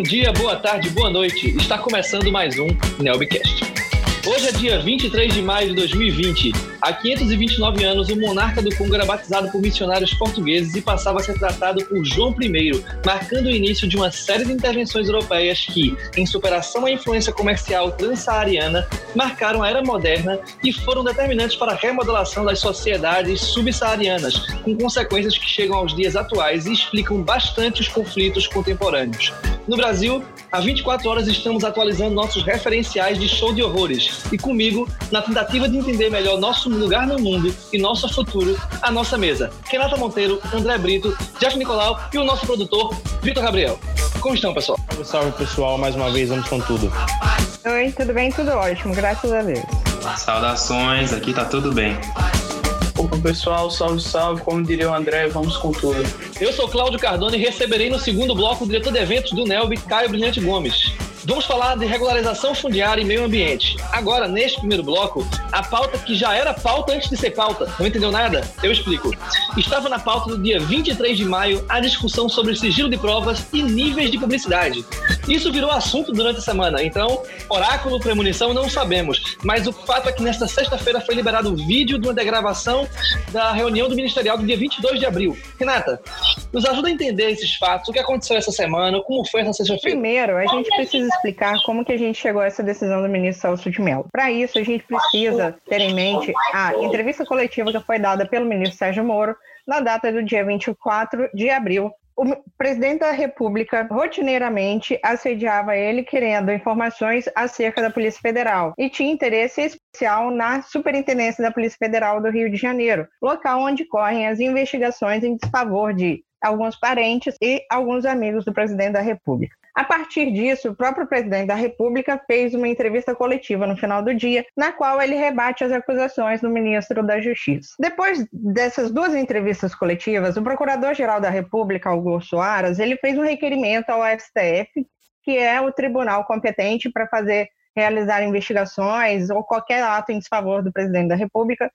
Bom dia, boa tarde, boa noite. Está começando mais um Nelbcast. Hoje é dia 23 de maio de 2020. Há 529 anos, o monarca do Congo era batizado por missionários portugueses e passava a ser tratado por João I, marcando o início de uma série de intervenções europeias que, em superação à influência comercial transsaariana, marcaram a era moderna e foram determinantes para a remodelação das sociedades subsaarianas, com consequências que chegam aos dias atuais e explicam bastante os conflitos contemporâneos. No Brasil, há 24 horas estamos atualizando nossos referenciais de show de horrores e comigo, na tentativa de entender melhor nosso lugar no mundo e nosso futuro, a nossa mesa. Renata Monteiro, André Brito, Jeff Nicolau e o nosso produtor, Vitor Gabriel. Como estão, pessoal? Salve, salve, pessoal. Mais uma vez, vamos com tudo. Oi, tudo bem? Tudo ótimo, graças a Deus. Saudações, aqui tá tudo bem. Opa, pessoal, salve, salve. Como diria o André, vamos com tudo. Eu sou Cláudio Cardone e receberei no segundo bloco o diretor de eventos do NELB, Caio Brilhante Gomes. Vamos falar de regularização fundiária e meio ambiente. Agora, neste primeiro bloco, a pauta que já era pauta antes de ser pauta. Não entendeu nada? Eu explico. Estava na pauta do dia 23 de maio a discussão sobre sigilo de provas e níveis de publicidade. Isso virou assunto durante a semana, então, oráculo, premonição, não sabemos. Mas o fato é que nesta sexta-feira foi liberado o vídeo de uma degravação da reunião do Ministerial do dia 22 de abril. Renata, nos ajuda a entender esses fatos, o que aconteceu essa semana, como foi essa sexta-feira. Primeiro, a gente precisa explicar como que a gente chegou a essa decisão do ministro Celso de Mello. Para isso, a gente precisa ter em mente a entrevista coletiva que foi dada pelo ministro Sérgio Moro na data do dia 24 de abril o presidente da República rotineiramente assediava ele querendo informações acerca da Polícia Federal e tinha interesse especial na Superintendência da Polícia Federal do Rio de Janeiro, local onde correm as investigações em desfavor de alguns parentes e alguns amigos do presidente da República. A partir disso, o próprio presidente da República fez uma entrevista coletiva no final do dia, na qual ele rebate as acusações do ministro da Justiça. Depois dessas duas entrevistas coletivas, o procurador-geral da República, Augusto Aras, ele fez um requerimento ao STF, que é o tribunal competente para fazer realizar investigações ou qualquer ato em desfavor do presidente da República,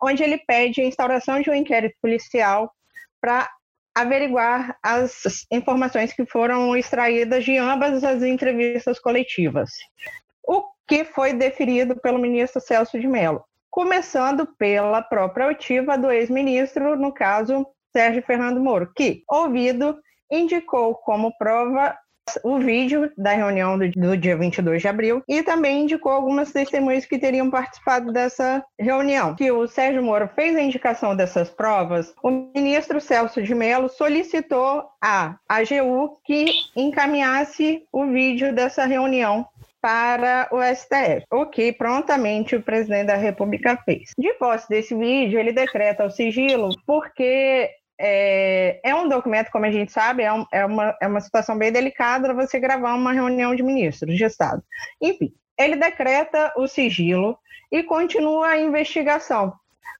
onde ele pede a instauração de um inquérito policial para averiguar as informações que foram extraídas de ambas as entrevistas coletivas. O que foi deferido pelo ministro Celso de Mello, começando pela própria oitiva do ex-ministro, no caso Sérgio Fernando Moro, que, ouvido, indicou como prova o vídeo da reunião do, do, dia 22 de abril e também indicou algumas testemunhas que teriam participado dessa reunião. Que o Sérgio Moro fez a indicação dessas provas, o ministro Celso de Mello solicitou à AGU que encaminhasse o vídeo dessa reunião para o STF, o que prontamente o presidente da República fez. De posse desse vídeo, ele decreta o sigilo porque é, é, um documento, como a gente sabe, é, um, é, uma, é uma situação bem delicada você gravar uma reunião de ministros de Estado. Enfim, ele decreta o sigilo e continua a investigação.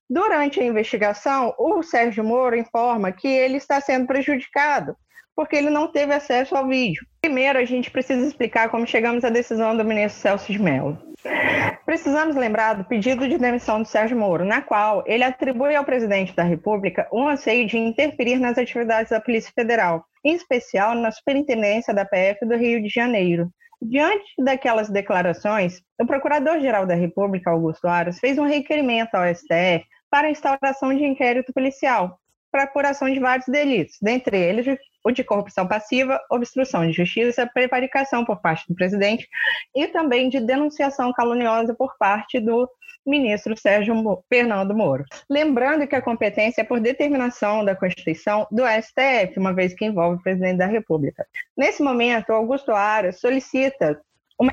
Durante a investigação, o Sérgio Moro informa que ele está sendo prejudicado porque ele não teve acesso ao vídeo. Primeiro, a gente precisa explicar como chegamos à decisão do ministro Celso de Mello. Precisamos lembrar do pedido de demissão de Sérgio Moro, na qual ele atribui ao presidente da República um anseio de interferir nas atividades da Polícia Federal, em especial na superintendência da PF do Rio de Janeiro. Diante daquelas declarações, o Procurador-Geral da República, Augusto Aras, fez um requerimento ao STF para a instauração de inquérito policial para apuração de vários delitos, dentre eles o de corrupção passiva, obstrução de justiça, prevaricação por parte do presidente e também de denunciação caluniosa por parte do ministro Sérgio Fernando Moro. Lembrando que a competência é por determinação da Constituição do STF, uma vez que envolve o presidente da República. Nesse momento, Augusto Aras solicita uma,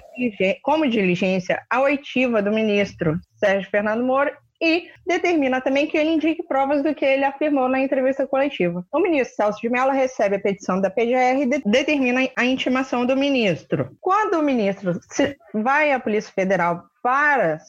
como diligência a oitiva do ministro Sérgio Fernando Moro e determina também que ele indique provas do que ele afirmou na entrevista coletiva. O ministro Celso de Mello recebe a petição da PGR e de determina a intimação do ministro. Quando o ministro vai à Polícia Federal para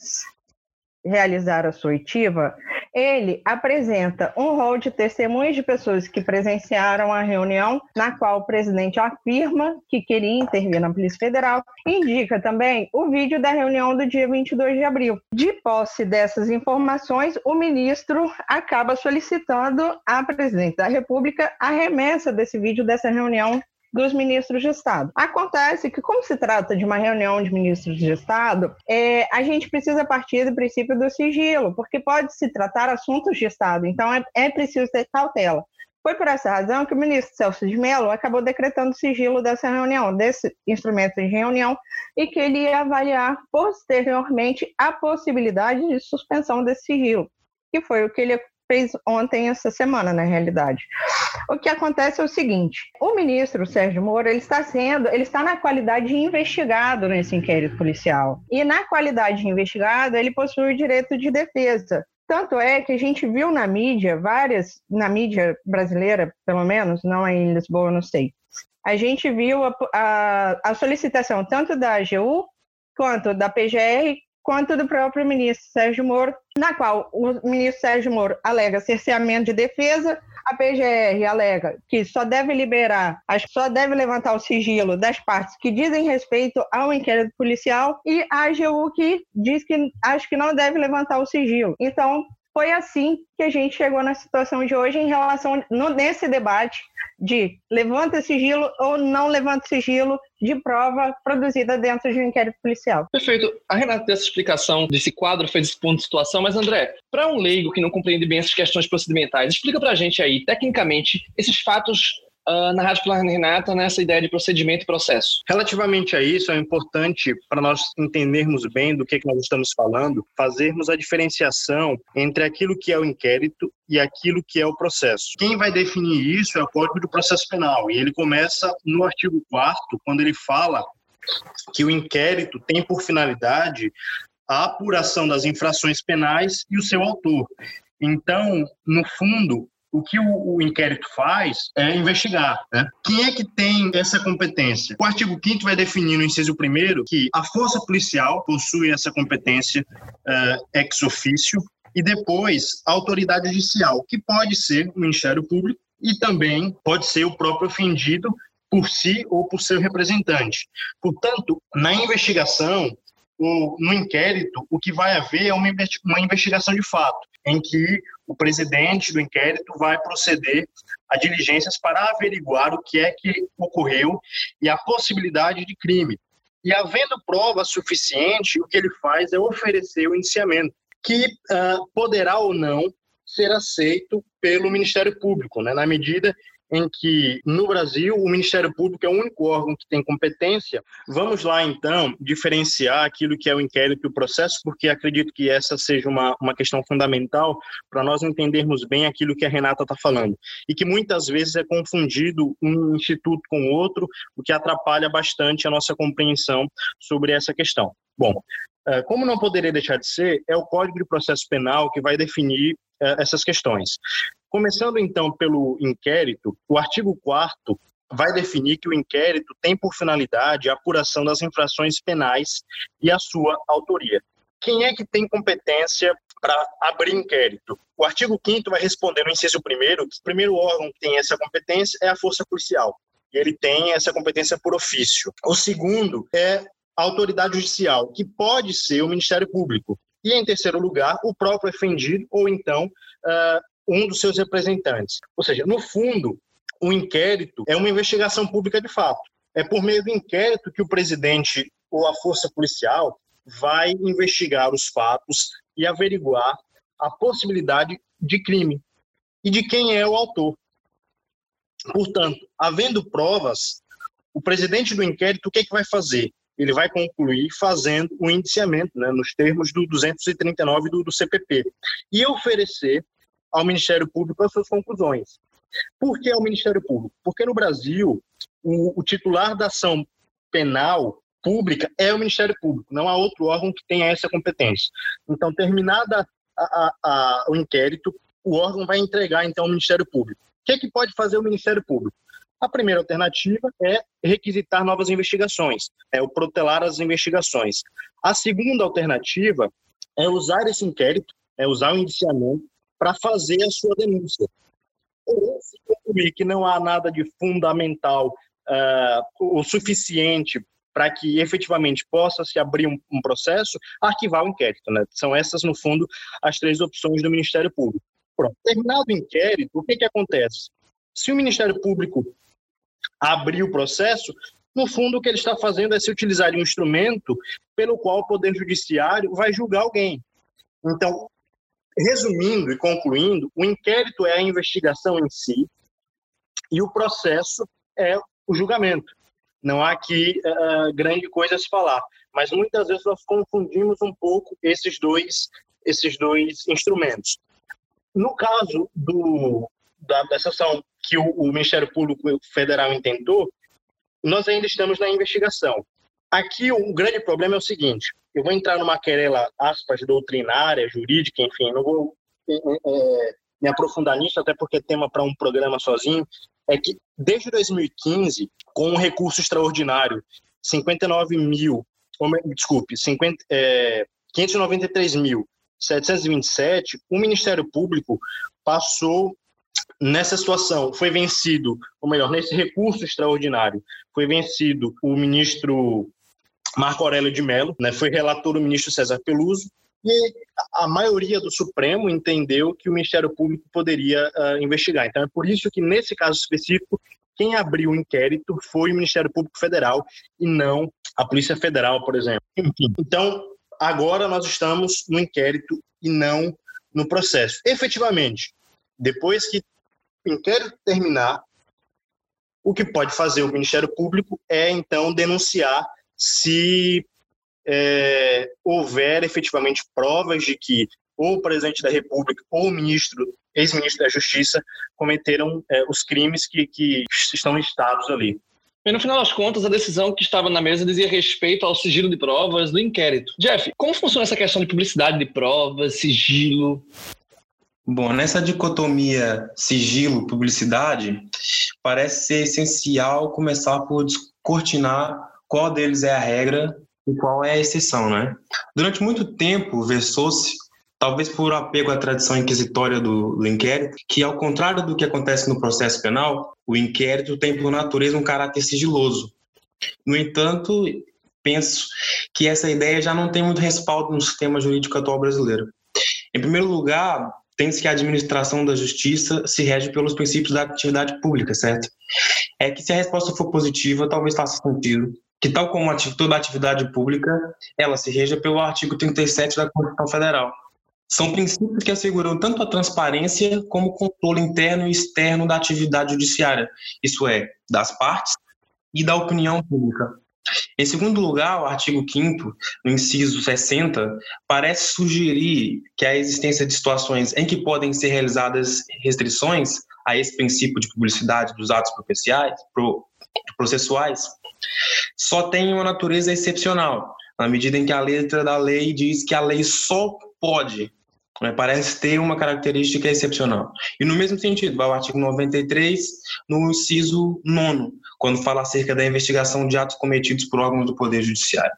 realizar a sua oitiva, ele apresenta um rol de testemunhas de pessoas que presenciaram a reunião, na qual o presidente afirma que queria intervir na Polícia Federal, indica também o vídeo da reunião do dia 22 de abril. De posse dessas informações, o ministro acaba solicitando à presidente da República a remessa desse vídeo dessa reunião dos ministros de Estado. Acontece que, como se trata de uma reunião de ministros de Estado, é, a gente precisa partir do princípio do sigilo, porque pode se tratar assuntos de Estado, então é, é preciso ter cautela. Foi por essa razão que o ministro Celso de Mello acabou decretando o sigilo dessa reunião, desse instrumento de reunião, e que ele ia avaliar posteriormente a possibilidade de suspensão desse sigilo, que foi o que ele fez ontem, essa semana, na realidade. O que acontece é o seguinte: o ministro Sérgio Moro ele está sendo, ele está na qualidade de investigado nesse inquérito policial. E na qualidade de investigado, ele possui o direito de defesa. Tanto é que a gente viu na mídia, várias, na mídia brasileira, pelo menos, não em Lisboa, não sei, a gente viu a, a, a solicitação tanto da AGU quanto da PGR quanto do próprio ministro Sérgio Moro, na qual o ministro Sérgio Moro alega cerceamento de defesa, a PGR alega que só deve liberar, só deve levantar o sigilo das partes que dizem respeito ao inquérito policial e a AGU que diz que acho que não deve levantar o sigilo. Então, foi assim que a gente chegou na situação de hoje em relação no, nesse debate de levanta sigilo ou não levanta sigilo de prova produzida dentro de um inquérito policial. Perfeito. A Renata dessa explicação desse quadro fez esse ponto de situação, mas André, para um leigo que não compreende bem essas questões procedimentais, explica para a gente aí, tecnicamente, esses fatos uh, narrados pela Renata nessa ideia de procedimento e processo. Relativamente a isso, é importante para nós entendermos bem do que, que nós estamos falando, fazermos a diferenciação entre aquilo que é o inquérito e aquilo que é o processo. Quem vai definir isso é o Código do Processo Penal, e ele começa no artigo 4 quando ele fala que o inquérito tem por finalidade a apuração das infrações penais e o seu autor. Então, no fundo, o que o, o, inquérito faz é investigar. Né? Quem é que tem essa competência? O artigo 5 vai definir no inciso 1 que a força policial possui essa competência uh, ex officio e depois a autoridade judicial, que pode ser o Ministério Público e também pode ser o próprio ofendido por si ou por seu representante. Portanto, na investigação, ou no inquérito, o que vai haver é uma investigação de fato, em que o presidente do inquérito vai proceder a diligências para averiguar o que é que ocorreu e a possibilidade de crime. E havendo prova suficiente, o que ele faz é oferecer o indiciamento, que uh, poderá ou não ser aceito pelo Ministério Público, né, na medida em que no Brasil o Ministério Público é o único órgão que tem competência. Vamos lá então diferenciar aquilo que é o inquérito e o processo, porque acredito que essa seja uma, uma questão fundamental para nós entendermos bem aquilo que a Renata está falando e que muitas vezes é confundido um instituto com outro, o que atrapalha bastante a nossa compreensão sobre essa questão. Bom, eh, como não poderia deixar de ser, é o Código de Processo Penal que vai definir essas questões. Começando então pelo inquérito, o artigo 4 vai definir que o inquérito tem por finalidade a apuração das infrações penais e a sua autoria. Quem é que tem competência para abrir inquérito? O artigo 5 vai responder no inciso 1 que o primeiro órgão que tem essa competência é a Força Policial. E ele tem essa competência por ofício. O segundo é a autoridade judicial, que pode ser o Ministério Público. E, em terceiro lugar, o próprio ofendido ou então uh, um dos seus representantes. Ou seja, no fundo, o inquérito é uma investigação pública de fato. É por meio do inquérito que o presidente ou a força policial vai investigar os fatos e averiguar a possibilidade de crime e de quem é o autor. Portanto, havendo provas, o presidente do inquérito o que, é que vai fazer? Ele vai concluir fazendo o indiciamento, né, nos termos do 239 do, do CPP, e oferecer ao Ministério Público as suas conclusões. Por que ao Ministério Público? Porque no Brasil, o, o titular da ação penal pública é o Ministério Público, não há outro órgão que tenha essa competência. Então, terminada a, a, a, o inquérito, o órgão vai entregar então ao Ministério Público. O que, é que pode fazer o Ministério Público? A primeira alternativa é requisitar novas investigações, é o protelar as investigações. A segunda alternativa é usar esse inquérito, é usar o indiciamento para fazer a sua denúncia. Ou se concluir que não há nada de fundamental uh, o suficiente para que efetivamente possa se abrir um, um, processo, arquivar o inquérito. Né? São essas, no fundo, as três opções do Ministério Público. Pronto. Terminado o inquérito, o que, que acontece? Se o Ministério Público abrir o processo, no fundo o que ele está fazendo é se utilizar de um instrumento pelo qual o Poder Judiciário vai julgar alguém. Então, resumindo e concluindo, o inquérito é a investigação em si e o processo é o julgamento. Não há aqui uh, grande coisa a se falar, mas muitas vezes nós confundimos um pouco esses dois esses dois instrumentos. No caso do, da, dessa ação que o, o Ministério Público Federal intentou, nós ainda estamos na investigação. Aqui o, grande problema é o seguinte: eu vou entrar numa querela, aspas, doutrinária, jurídica, enfim, não vou é, é, me aprofundar nisso, até porque é tema para um programa sozinho, é que desde 2015, com um recurso extraordinário, 59 mil, desculpe, 50, é, 593 mil 727, o Ministério Público passou nessa situação. Foi vencido, ou melhor, nesse recurso extraordinário, foi vencido o ministro Marco Aurélio de Mello, né, foi relator o ministro César Peluso, e a maioria do Supremo entendeu que o Ministério Público poderia uh, investigar. Então é por isso que, nesse caso específico, quem abriu o inquérito foi o Ministério Público Federal e não a Polícia Federal, por exemplo. Então, agora nós estamos no inquérito e não no processo. Efetivamente, depois que o inquérito terminar, o que pode fazer o Ministério Público é então denunciar se é, houver efetivamente provas de que ou o presidente da República ou o ministro, ex-ministro da Justiça, cometeram é, os crimes que, que estão listados ali. E no final das contas, a decisão que estava na mesa dizia respeito ao sigilo de provas do inquérito. Jeff, como funciona essa questão de publicidade de provas, sigilo? Bom, nessa dicotomia sigilo-publicidade, parece ser essencial começar por descortinar qual deles é a regra e qual é a exceção, né? Durante muito tempo, versou-se talvez por apego à tradição inquisitória do, do, inquérito, que ao contrário do que acontece no processo penal, o inquérito tem por natureza um caráter sigiloso. No entanto, penso que essa ideia já não tem muito respaldo no sistema jurídico atual brasileiro. Em primeiro lugar, tem-se que a administração da justiça se rege pelos princípios da atividade pública, certo? É que se a resposta for positiva, talvez faça sentido que tal como toda atividade pública, ela se reja pelo artigo 37 da Constituição Federal, são princípios que asseguram tanto a transparência como o controle interno e externo da atividade judiciária, isso é, das partes e da opinião pública. Em segundo lugar, o artigo 5 no inciso 60, parece sugerir que a existência de situações em que podem ser realizadas restrições a esse princípio de publicidade dos atos processuais só tem uma natureza excepcional, na medida em que a letra da lei diz que a lei só pode né? Parece ter uma característica excepcional. E no mesmo sentido, vai o artigo 93, no inciso 9, quando fala acerca da investigação de atos cometidos por órgãos do Poder Judiciário.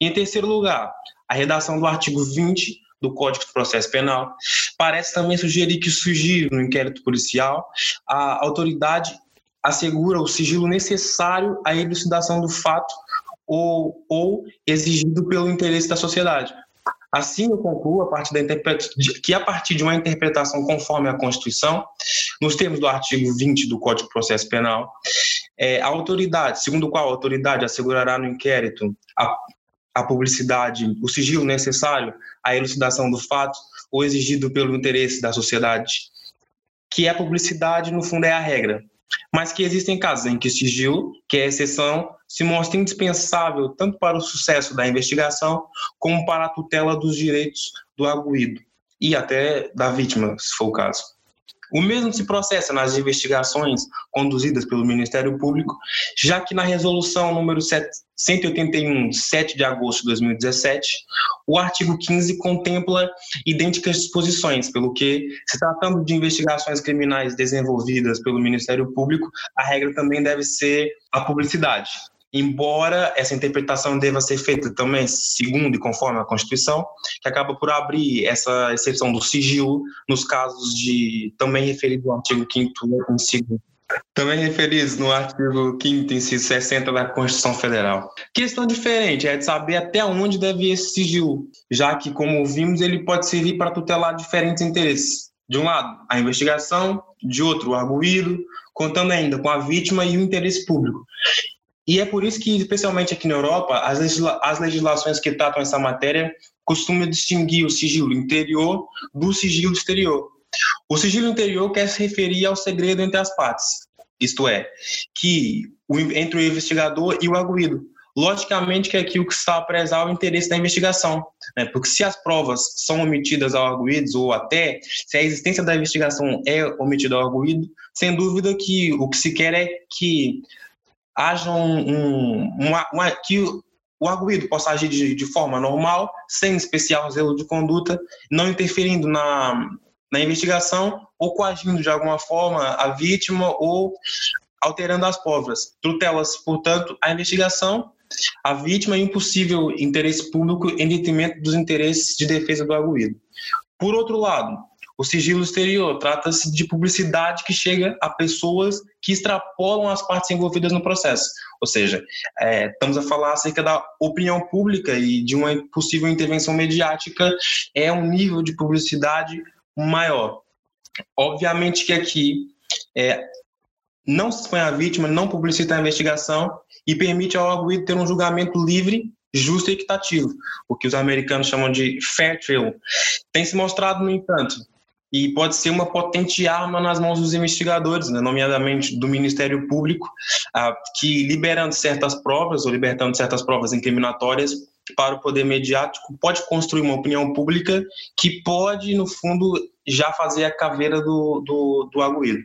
E em terceiro lugar, a redação do artigo 20 do Código de Processo Penal parece também sugerir que surgir no inquérito policial a autoridade assegura o sigilo necessário à elucidação do fato ou, ou exigido pelo interesse da sociedade. Assim, eu concluo a partir da que a partir de uma interpretação conforme a Constituição, nos termos do artigo 20 do Código de Processo Penal, é, a autoridade, segundo o qual a autoridade assegurará no inquérito a, a publicidade, o sigilo necessário à elucidação do fato ou exigido pelo interesse da sociedade, que a publicidade, no fundo, é a regra, mas que existem casos em que o sigilo, que é exceção, se mostra indispensável tanto para o sucesso da investigação como para a tutela dos direitos do arguído e até da vítima, se for o caso. O mesmo se processa nas investigações conduzidas pelo Ministério Público, já que na resolução número 181, de 7 de agosto de 2017, o artigo 15 contempla idênticas disposições, pelo que, se tratando de investigações criminais desenvolvidas pelo Ministério Público, a regra também deve ser a publicidade embora essa interpretação deva ser feita também segundo e conforme a Constituição, que acaba por abrir essa exceção do sigilo nos casos de também referido no artigo 5 inciso também referidos no artigo 5 inciso 60 da Constituição Federal. Questão diferente é de saber até onde deve esse sigilo, já que, como vimos, ele pode servir para tutelar diferentes interesses. De um lado, a investigação, de outro, o arguído, contando ainda com a vítima e o interesse público. E é por isso que, especialmente aqui na Europa, as, legisla as legislações que tratam essa matéria costumam distinguir o sigilo interior do sigilo exterior. O sigilo interior quer se referir ao segredo entre as partes, isto é, que o, entre o investigador e o arguído. Logicamente que é aquilo que está a prezar o interesse da investigação, né? porque se as provas são omitidas ao arguído, ou até se a existência da investigação é omitida ao arguído, sem dúvida que o que se quer é que haja um, um uma, uma, que o arguído possa agir de, de, forma normal, sem especial zelo de conduta, não interferindo na, na investigação ou coagindo de alguma forma a vítima ou alterando as provas. Tutela-se, portanto, a investigação, a vítima e um possível interesse público em detrimento dos interesses de defesa do arguído. Por outro lado, o sigilo exterior trata-se de publicidade que chega a pessoas que extrapolam as partes envolvidas no processo. Ou seja, é, estamos a falar acerca da opinião pública e de uma possível intervenção mediática, é um nível de publicidade maior. Obviamente que aqui é, não se expõe a vítima, não publicita a investigação e permite ao arguido ter um julgamento livre justo e equitativo, o que os americanos chamam de fair trial. Tem se mostrado, no entanto, e pode ser uma potente arma nas mãos dos investigadores, né, nomeadamente do Ministério Público, ah, que liberando certas provas ou libertando certas provas incriminatórias para o poder mediático pode construir uma opinião pública que pode, no fundo, já fazer a caveira do, do, do arguído.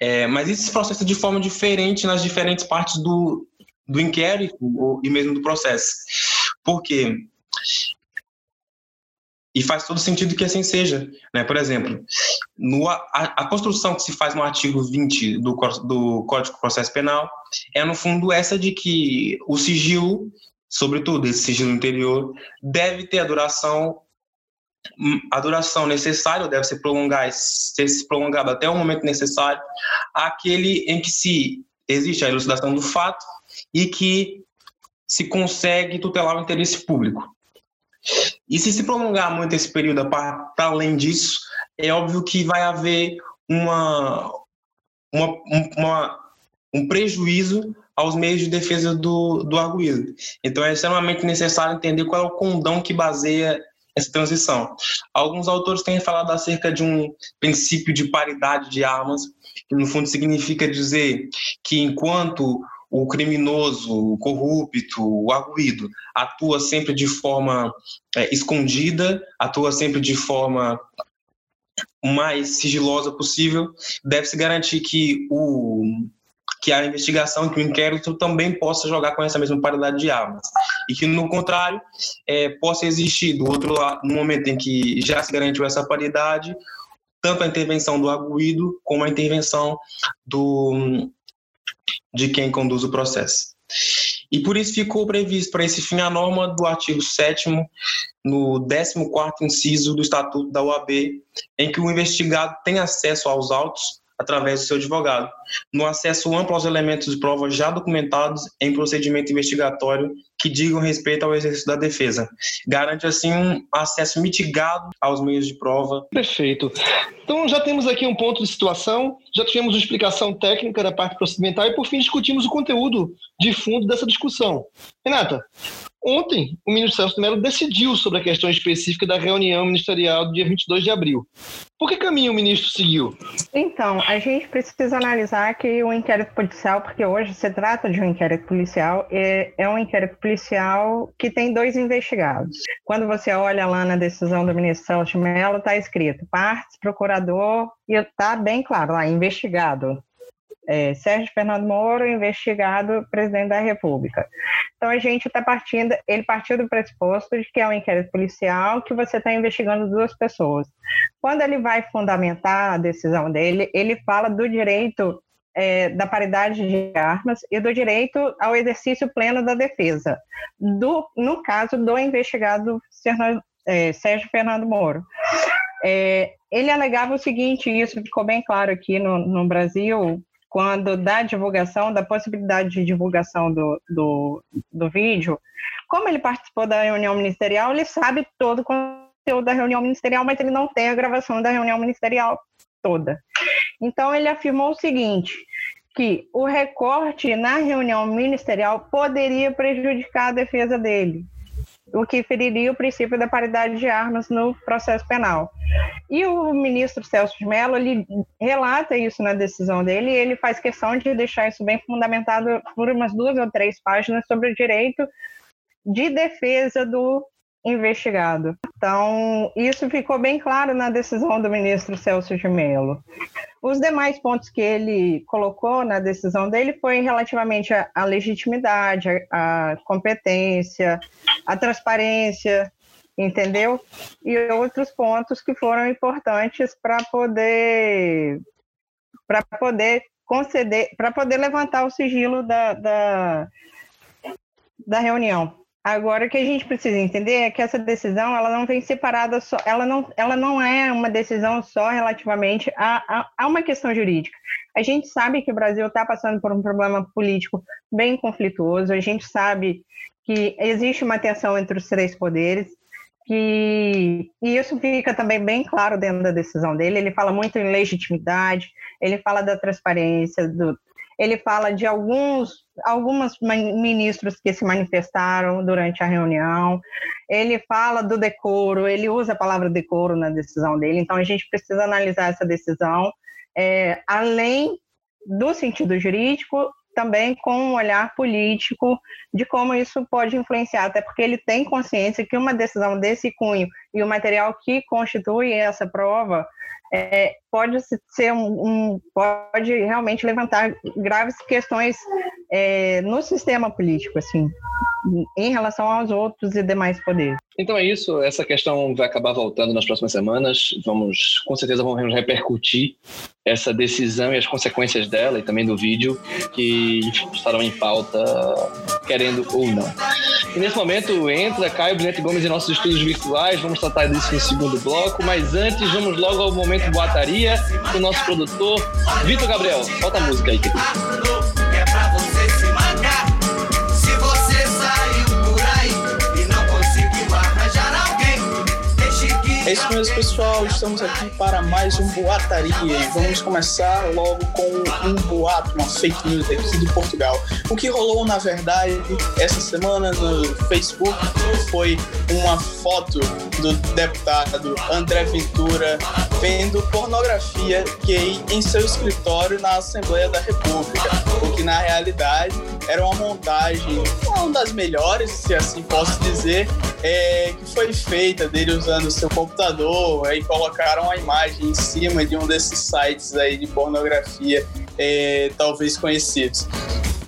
É, mas isso se processa de forma diferente nas diferentes partes do, do inquérito ou, e mesmo do processo. Por quê? E faz todo sentido que assim seja. Né? Por exemplo, no, a, a, construção que se faz no artigo 20 do, do Código de Processo Penal é, no fundo, essa de que o sigilo, sobretudo esse sigilo interior, deve ter a duração a duração necessária deve ser prolongada, ser prolongado até o momento necessário, aquele em que se existe a elucidação do fato e que se consegue tutelar o interesse público. E se se prolongar muito esse período para além disso, é óbvio que vai haver uma, uma, uma, um prejuízo aos meios de defesa do, do arguído. Então é extremamente necessário entender qual é o condão que baseia essa transição. Alguns autores têm falado acerca de um princípio de paridade de armas, que no fundo significa dizer que enquanto o criminoso, o corrupto, o arguído, atua sempre de forma é, escondida, atua sempre de forma mais sigilosa possível, deve-se garantir que o que a investigação, que o inquérito também possa jogar com essa mesma paridade de armas. E que, no contrário, é, possa existir, do outro lado, no momento em que já se garantiu essa paridade, tanto a intervenção do arguído como a intervenção do, de quem conduz o processo. E por isso ficou previsto para esse fim a norma do artigo 7 no 14º inciso do Estatuto da OAB, em que o investigado tem acesso aos autos através do seu advogado, no acesso amplo aos elementos de prova já documentados em procedimento investigatório que digam respeito ao exercício da defesa. Garante, assim, um acesso mitigado aos meios de prova. Perfeito. Então, já temos aqui um ponto de situação, já tivemos uma explicação técnica da parte procedimental e, por fim, discutimos o conteúdo de fundo dessa discussão. Renata, Ontem, o ministro Celso de Mello decidiu sobre a questão específica da reunião ministerial do dia 22 de abril. Por que caminho o ministro seguiu? Então, a gente precisa analisar que o inquérito policial, porque hoje se trata de um inquérito policial, é, é um inquérito policial que tem dois investigados. Quando você olha lá na decisão do ministro Celso Mello, está escrito partes, procurador, e está bem claro lá, investigado é, Sérgio Fernando Moro, investigado presidente da República. Então a gente está partindo, ele partiu do pressuposto de que é um inquérito policial que você está investigando duas pessoas. Quando ele vai fundamentar a decisão dele, ele fala do direito é, da paridade de armas e do direito ao exercício pleno da defesa, do, no caso do investigado é, Sérgio Fernando Moro. É, ele alegava o seguinte, isso ficou bem claro aqui no, no Brasil, quando da divulgação, da possibilidade de divulgação do, do, do vídeo, como ele participou da reunião ministerial, ele sabe todo o conteúdo da reunião ministerial, mas ele não tem a gravação da reunião ministerial toda. Então, ele afirmou o seguinte: que o recorte na reunião ministerial poderia prejudicar a defesa dele, o que feriria o princípio da paridade de armas no processo penal. E o ministro Celso de Mello, ele relata isso na decisão dele e ele faz questão de deixar isso bem fundamentado por umas duas ou três páginas sobre o direito de defesa do investigado. Então, isso ficou bem claro na decisão do ministro Celso de Mello. Os demais pontos que ele colocou na decisão dele foi relativamente à legitimidade, à competência, à transparência, entendeu? E outros pontos que foram importantes para poder para poder conceder, para poder levantar o sigilo da, da, da reunião. Agora, o que a gente precisa entender é que essa decisão ela não vem separada só, ela não, ela não é uma decisão só relativamente a, a, a uma questão jurídica. A gente sabe que o Brasil está passando por um problema político bem conflituoso, a gente sabe que existe uma tensão entre os três poderes, que, e isso fica também bem claro dentro da decisão dele. Ele fala muito em legitimidade, ele fala da transparência, do, ele fala de alguns algumas ministros que se manifestaram durante a reunião. Ele fala do decoro, ele usa a palavra decoro na decisão dele. Então a gente precisa analisar essa decisão é, além do sentido jurídico, também com um olhar político de como isso pode influenciar, até porque ele tem consciência que uma decisão desse cunho e o material que constitui essa prova é, pode ser um, um, pode realmente levantar graves questões é, no sistema político, assim, em relação aos outros e demais poderes. Então é isso, essa questão vai acabar voltando nas próximas semanas. Vamos, com certeza, vamos repercutir essa decisão e as consequências dela e também do vídeo que estarão em pauta, querendo ou não. E nesse momento entra Caio Binete Gomes em nossos estudos virtuais, vamos tratar disso no segundo bloco, mas antes vamos logo ao momento boataria com o nosso produtor Vitor Gabriel. Solta a música aí, querido. É isso mesmo, pessoal. Estamos aqui para mais um Boataria e vamos começar logo com um boato, uma fake news aqui de Portugal. O que rolou, na verdade, essa semana no Facebook foi uma foto do deputado André Ventura vendo pornografia gay em seu escritório na Assembleia da República, o que na realidade era uma montagem, uma das melhores, se assim posso dizer, é, que foi feita dele usando seu computador, aí colocaram a imagem em cima de um desses sites aí de pornografia, é, talvez conhecidos.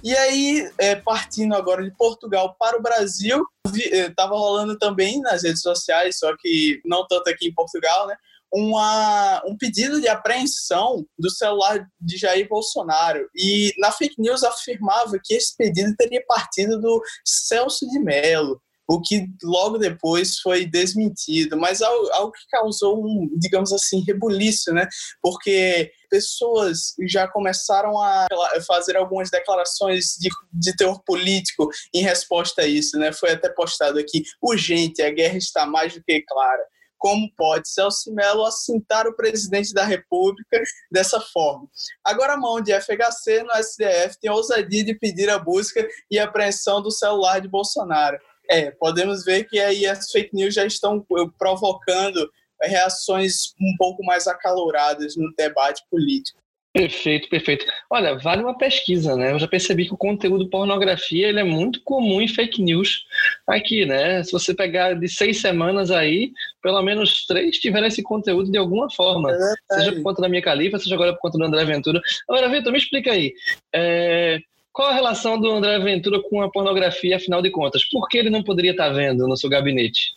E aí, é, partindo agora de Portugal para o Brasil, estava rolando também nas redes sociais, só que não tanto aqui em Portugal, né? Uma, um pedido de apreensão do celular de Jair Bolsonaro. E na fake news afirmava que esse pedido teria partido do Celso de Mello, o que logo depois foi desmentido, mas algo, algo que causou um, digamos assim, rebuliço, né? Porque pessoas já começaram a fazer algumas declarações de, de teor político em resposta a isso, né? Foi até postado aqui, urgente, a guerra está mais do que clara como pode Celso Melo assintar o presidente da República dessa forma. Agora, a mão de FHC no STF tem a ousadia de pedir a busca e apreensão do celular de Bolsonaro. É, podemos ver que aí as fake news já estão provocando reações um pouco mais acaloradas no debate político. Perfeito, perfeito. Olha, vale uma pesquisa, né? Eu já percebi que o conteúdo pornografia ele é muito comum em fake news aqui, né? Se você pegar de seis semanas aí, pelo menos três tiveram esse conteúdo de alguma forma. É seja por conta da minha califa, seja agora por conta do André Ventura. Agora, Vitor, me explica aí. É... Qual a relação do André Ventura com a pornografia, afinal de contas? Por que ele não poderia estar vendo no seu gabinete?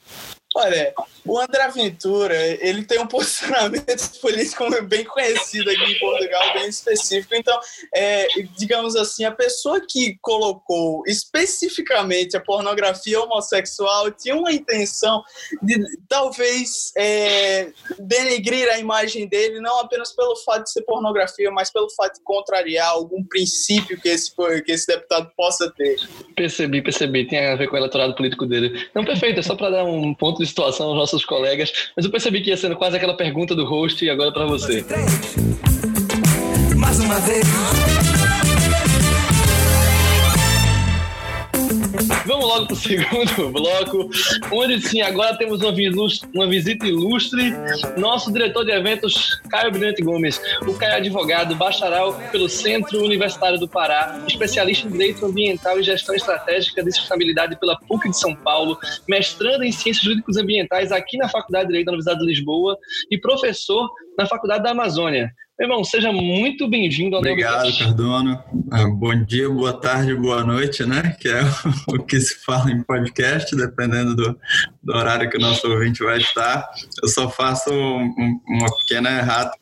Olha, o André Ventura, ele tem um posicionamento político bem conhecido aqui em Portugal, bem específico. Então, é, digamos assim, a pessoa que colocou especificamente a pornografia homossexual tinha uma intenção de talvez é, denegrir a imagem dele, não apenas pelo fato de ser pornografia, mas pelo fato de contrariar algum princípio que esse, que esse deputado possa ter. Percebi, percebi. Tem a ver com o eleitorado político dele. Não, perfeito. É só para dar um ponto de situação aos nossos colegas, mas eu percebi que ia sendo quase aquela pergunta do host e agora para você. Mais uma vez. Vamos logo para o segundo bloco, onde sim, agora temos uma, uma visita ilustre. Nosso diretor de eventos, Caio Brilhante Gomes. O Caio é advogado, bacharel pelo Centro Universitário do Pará, especialista em Direito Ambiental e Gestão Estratégica de Sustentabilidade pela PUC de São Paulo, mestrando em Ciências Jurídicas Ambientais aqui na Faculdade de Direito da Universidade de Lisboa e professor na Faculdade da Amazônia. Meu irmão, seja muito bem-vindo ao Obrigado, Cardono. Ah, bom dia, boa tarde, boa noite, né? Que é o que se fala em podcast, dependendo do, do horário que o nosso ouvinte vai estar. Eu só faço um, uma pequena errata.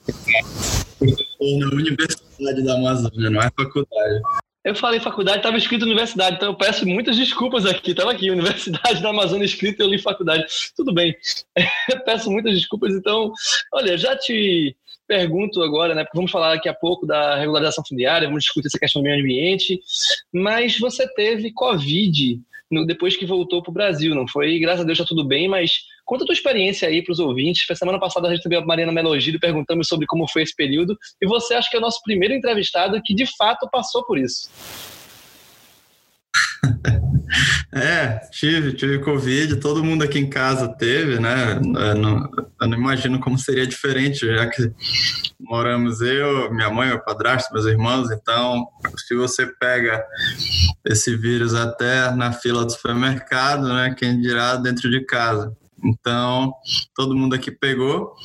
Estou na Universidade da Amazônia, não é faculdade. Eu falei faculdade, estava escrito universidade, então eu peço muitas desculpas aqui. Estava aqui, Universidade da Amazônia escrito, eu li faculdade. Tudo bem. peço muitas desculpas, então, olha, já te pergunto agora, né, porque vamos falar daqui a pouco da regularização fundiária, vamos discutir essa questão do meio ambiente, mas você teve Covid no, depois que voltou para o Brasil, não foi? Graças a Deus está tudo bem, mas conta a tua experiência aí para os ouvintes. Semana passada a gente teve a Mariana Melogido perguntando sobre como foi esse período, e você acha que é o nosso primeiro entrevistado que de fato passou por isso. É, tive, tive Covid, todo mundo aqui em casa teve, né? Eu não, eu não, imagino como seria diferente, já que moramos eu, minha mãe, meu padrasto, meus irmãos, então se você pega esse vírus até na fila do supermercado, né? Quem dirá dentro de casa. Então, todo mundo aqui pegou.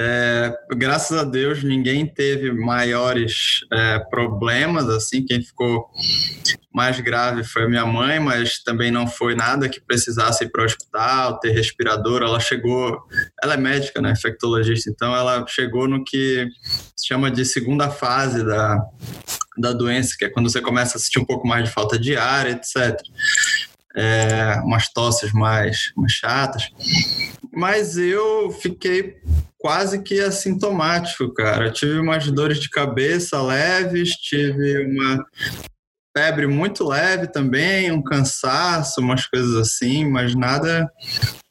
É, graças a Deus, ninguém teve maiores é, problemas, assim, quem ficou mais grave foi a minha mãe, mas também não foi nada que precisasse ir para o hospital, ter respirador. Ela chegou, ela é médica, né, infectologista, então ela chegou no que se chama de segunda fase da, da doença, que é quando você começa a sentir um pouco mais de falta de ar, etc. É, umas tosses mais, mais chatas. Mas eu fiquei quase que assintomático, cara. Eu tive umas dores de cabeça leves, tive uma febre muito leve também, um cansaço, umas coisas assim, mas nada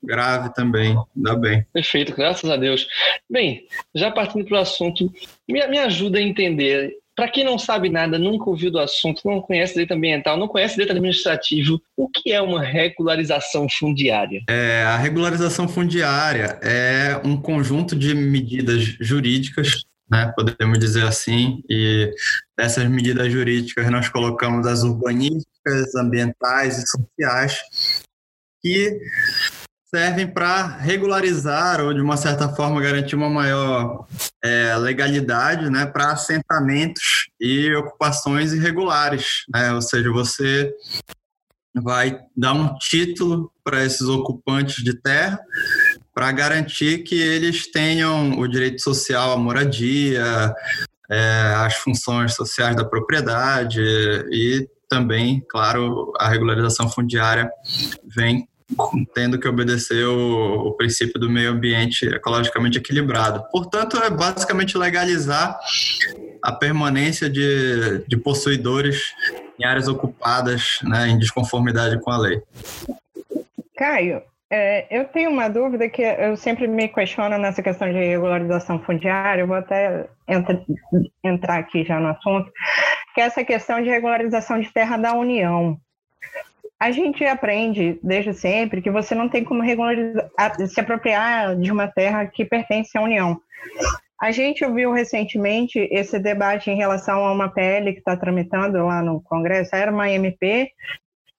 grave também, ainda bem. Perfeito, graças a Deus. Bem, já partindo para o assunto, me, me ajuda a entender. Para quem não sabe nada, nunca ouviu do assunto, não conhece direito ambiental, não conhece direito administrativo, o que é uma regularização fundiária? É, a regularização fundiária é um conjunto de medidas jurídicas né, podemos dizer assim, e dessas medidas jurídicas nós colocamos as urbanísticas, ambientais e sociais, que servem para regularizar ou, de uma certa forma, garantir uma maior é, legalidade né, para assentamentos e ocupações irregulares. Né? Ou seja, você vai dar um título para esses ocupantes de terra para garantir que eles tenham o direito social à moradia, é, as funções sociais da propriedade e também, claro, a regularização fundiária vem tendo que obedecer o, o, princípio do meio ambiente ecologicamente equilibrado. Portanto, é basicamente legalizar a permanência de, de possuidores em áreas ocupadas né, em desconformidade com a lei. Caio, é, eu tenho uma dúvida que eu sempre me questiono nessa questão de regularização fundiária, eu vou até entra, entrar aqui já no assunto, que é essa questão de regularização de terra da União. A gente aprende desde sempre que você não tem como regularizar, se apropriar de uma terra que pertence à União. A gente ouviu recentemente esse debate em relação a uma PL que está tramitando lá no Congresso, era uma MP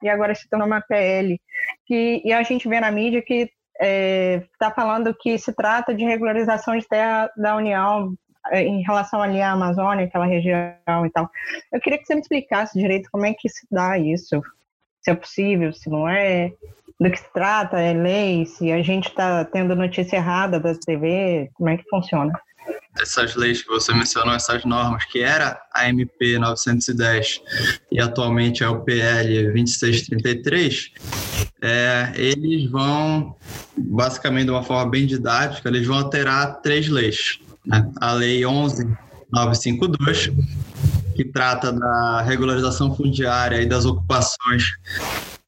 e agora se tornou uma PL. Que, e a gente vê na mídia que está é, tá falando que se trata de regularização de terra da União é, em relação ali à Amazônia, aquela região e tal. Eu queria que você me explicasse direito como é que se dá isso, se é possível, se não é, do que se trata, é lei, se a gente está tendo notícia errada da TV, como é que funciona? essas leis que você mencionou, essas normas, que era a MP 910 e atualmente é o PL 2633, é, eles vão, basicamente de uma forma bem didática, eles vão alterar três leis. Né? A Lei 11952, que trata da regularização fundiária e das ocupações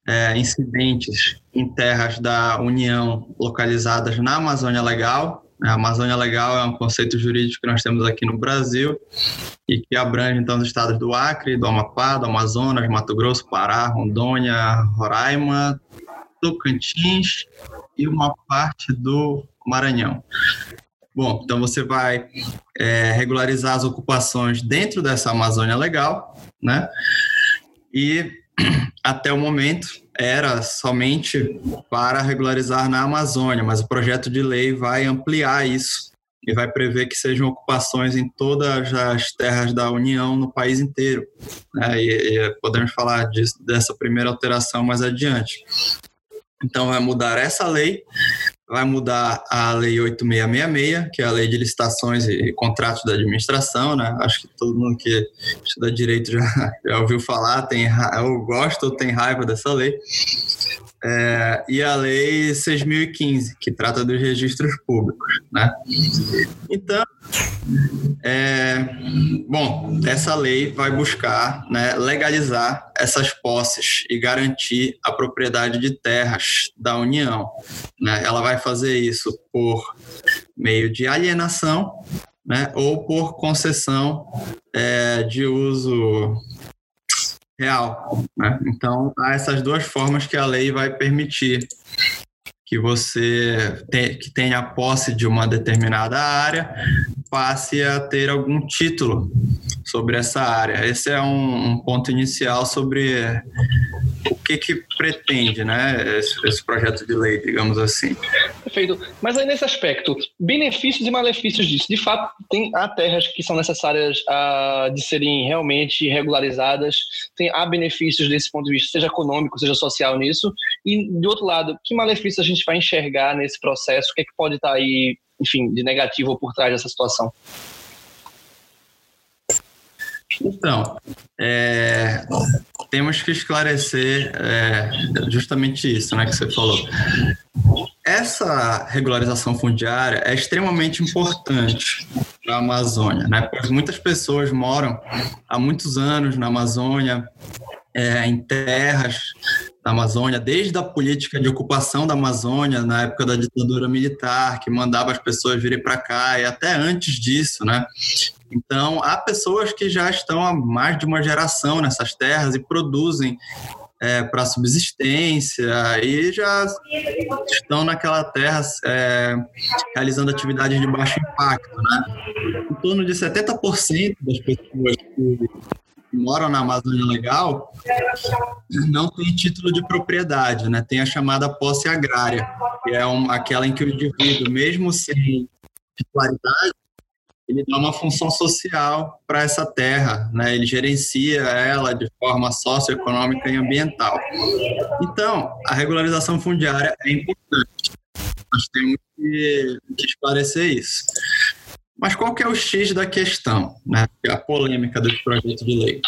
é, incidentes em terras da União localizadas na Amazônia Legal. A Amazônia Legal é um conceito jurídico que nós temos aqui no Brasil e que abrange então os estados do Acre, do Amapá, do Amazonas, Mato Grosso, Pará, Rondônia, Roraima, Tocantins e uma parte do Maranhão. Bom, então você vai é, regularizar as ocupações dentro dessa Amazônia Legal, né? E até o momento era somente para regularizar na Amazônia, mas o projeto de lei vai ampliar isso e vai prever que sejam ocupações em todas as terras da União no país inteiro. Né? E, e podemos falar disso, dessa primeira alteração mais adiante. Então, vai mudar essa lei, vai mudar a Lei 8666, que é a Lei de Licitações e Contratos da Administração, né? Acho que todo mundo que estuda direito já, já ouviu falar, tem, ou gosta ou tem raiva dessa lei é, e a Lei 6.015, que trata dos registros públicos. Né? Então, é, bom, essa lei vai buscar né, legalizar essas posses e garantir a propriedade de terras da União. Né? Ela vai fazer isso por meio de alienação né, ou por concessão é, de uso real. Né? Então, há essas duas formas que a lei vai permitir que você que tenha posse de uma determinada área passe a ter algum título sobre essa área. Esse é um, um ponto inicial sobre o que, que pretende né, esse, esse, projeto de lei, digamos assim. Perfeito. Mas aí nesse aspecto, benefícios e malefícios disso. De fato, tem, há terras que são necessárias uh, de serem realmente regularizadas, tem, há benefícios desse ponto de vista, seja econômico, seja social nisso. E, de outro lado, que malefícios a gente vai enxergar nesse processo? O que, é que pode estar aí enfim, de negativo por trás dessa situação? Então, é, temos que esclarecer é, justamente isso né, que você falou. Essa regularização fundiária é extremamente importante para a Amazônia, né, pois muitas pessoas moram há muitos anos na Amazônia, é, em terras da Amazônia, desde a política de ocupação da Amazônia, na época da ditadura militar, que mandava as pessoas virem para cá, e até antes disso, né? Então, há pessoas que já estão há mais de uma geração nessas terras e produzem é, para subsistência e já estão naquela terra é, realizando atividades de baixo impacto. Né? Em torno de 70% das pessoas que moram na Amazônia Legal não tem título de propriedade, né? Tem a chamada posse agrária, que é aquela em que o indivíduo, mesmo sem titularidade, ele dá uma função social para essa terra, né? Ele gerencia ela de forma socioeconômica e ambiental. Então, a regularização fundiária é importante. Nós temos que, que esclarecer isso. Mas qual que é o X da questão, né? A polêmica do projeto de lei.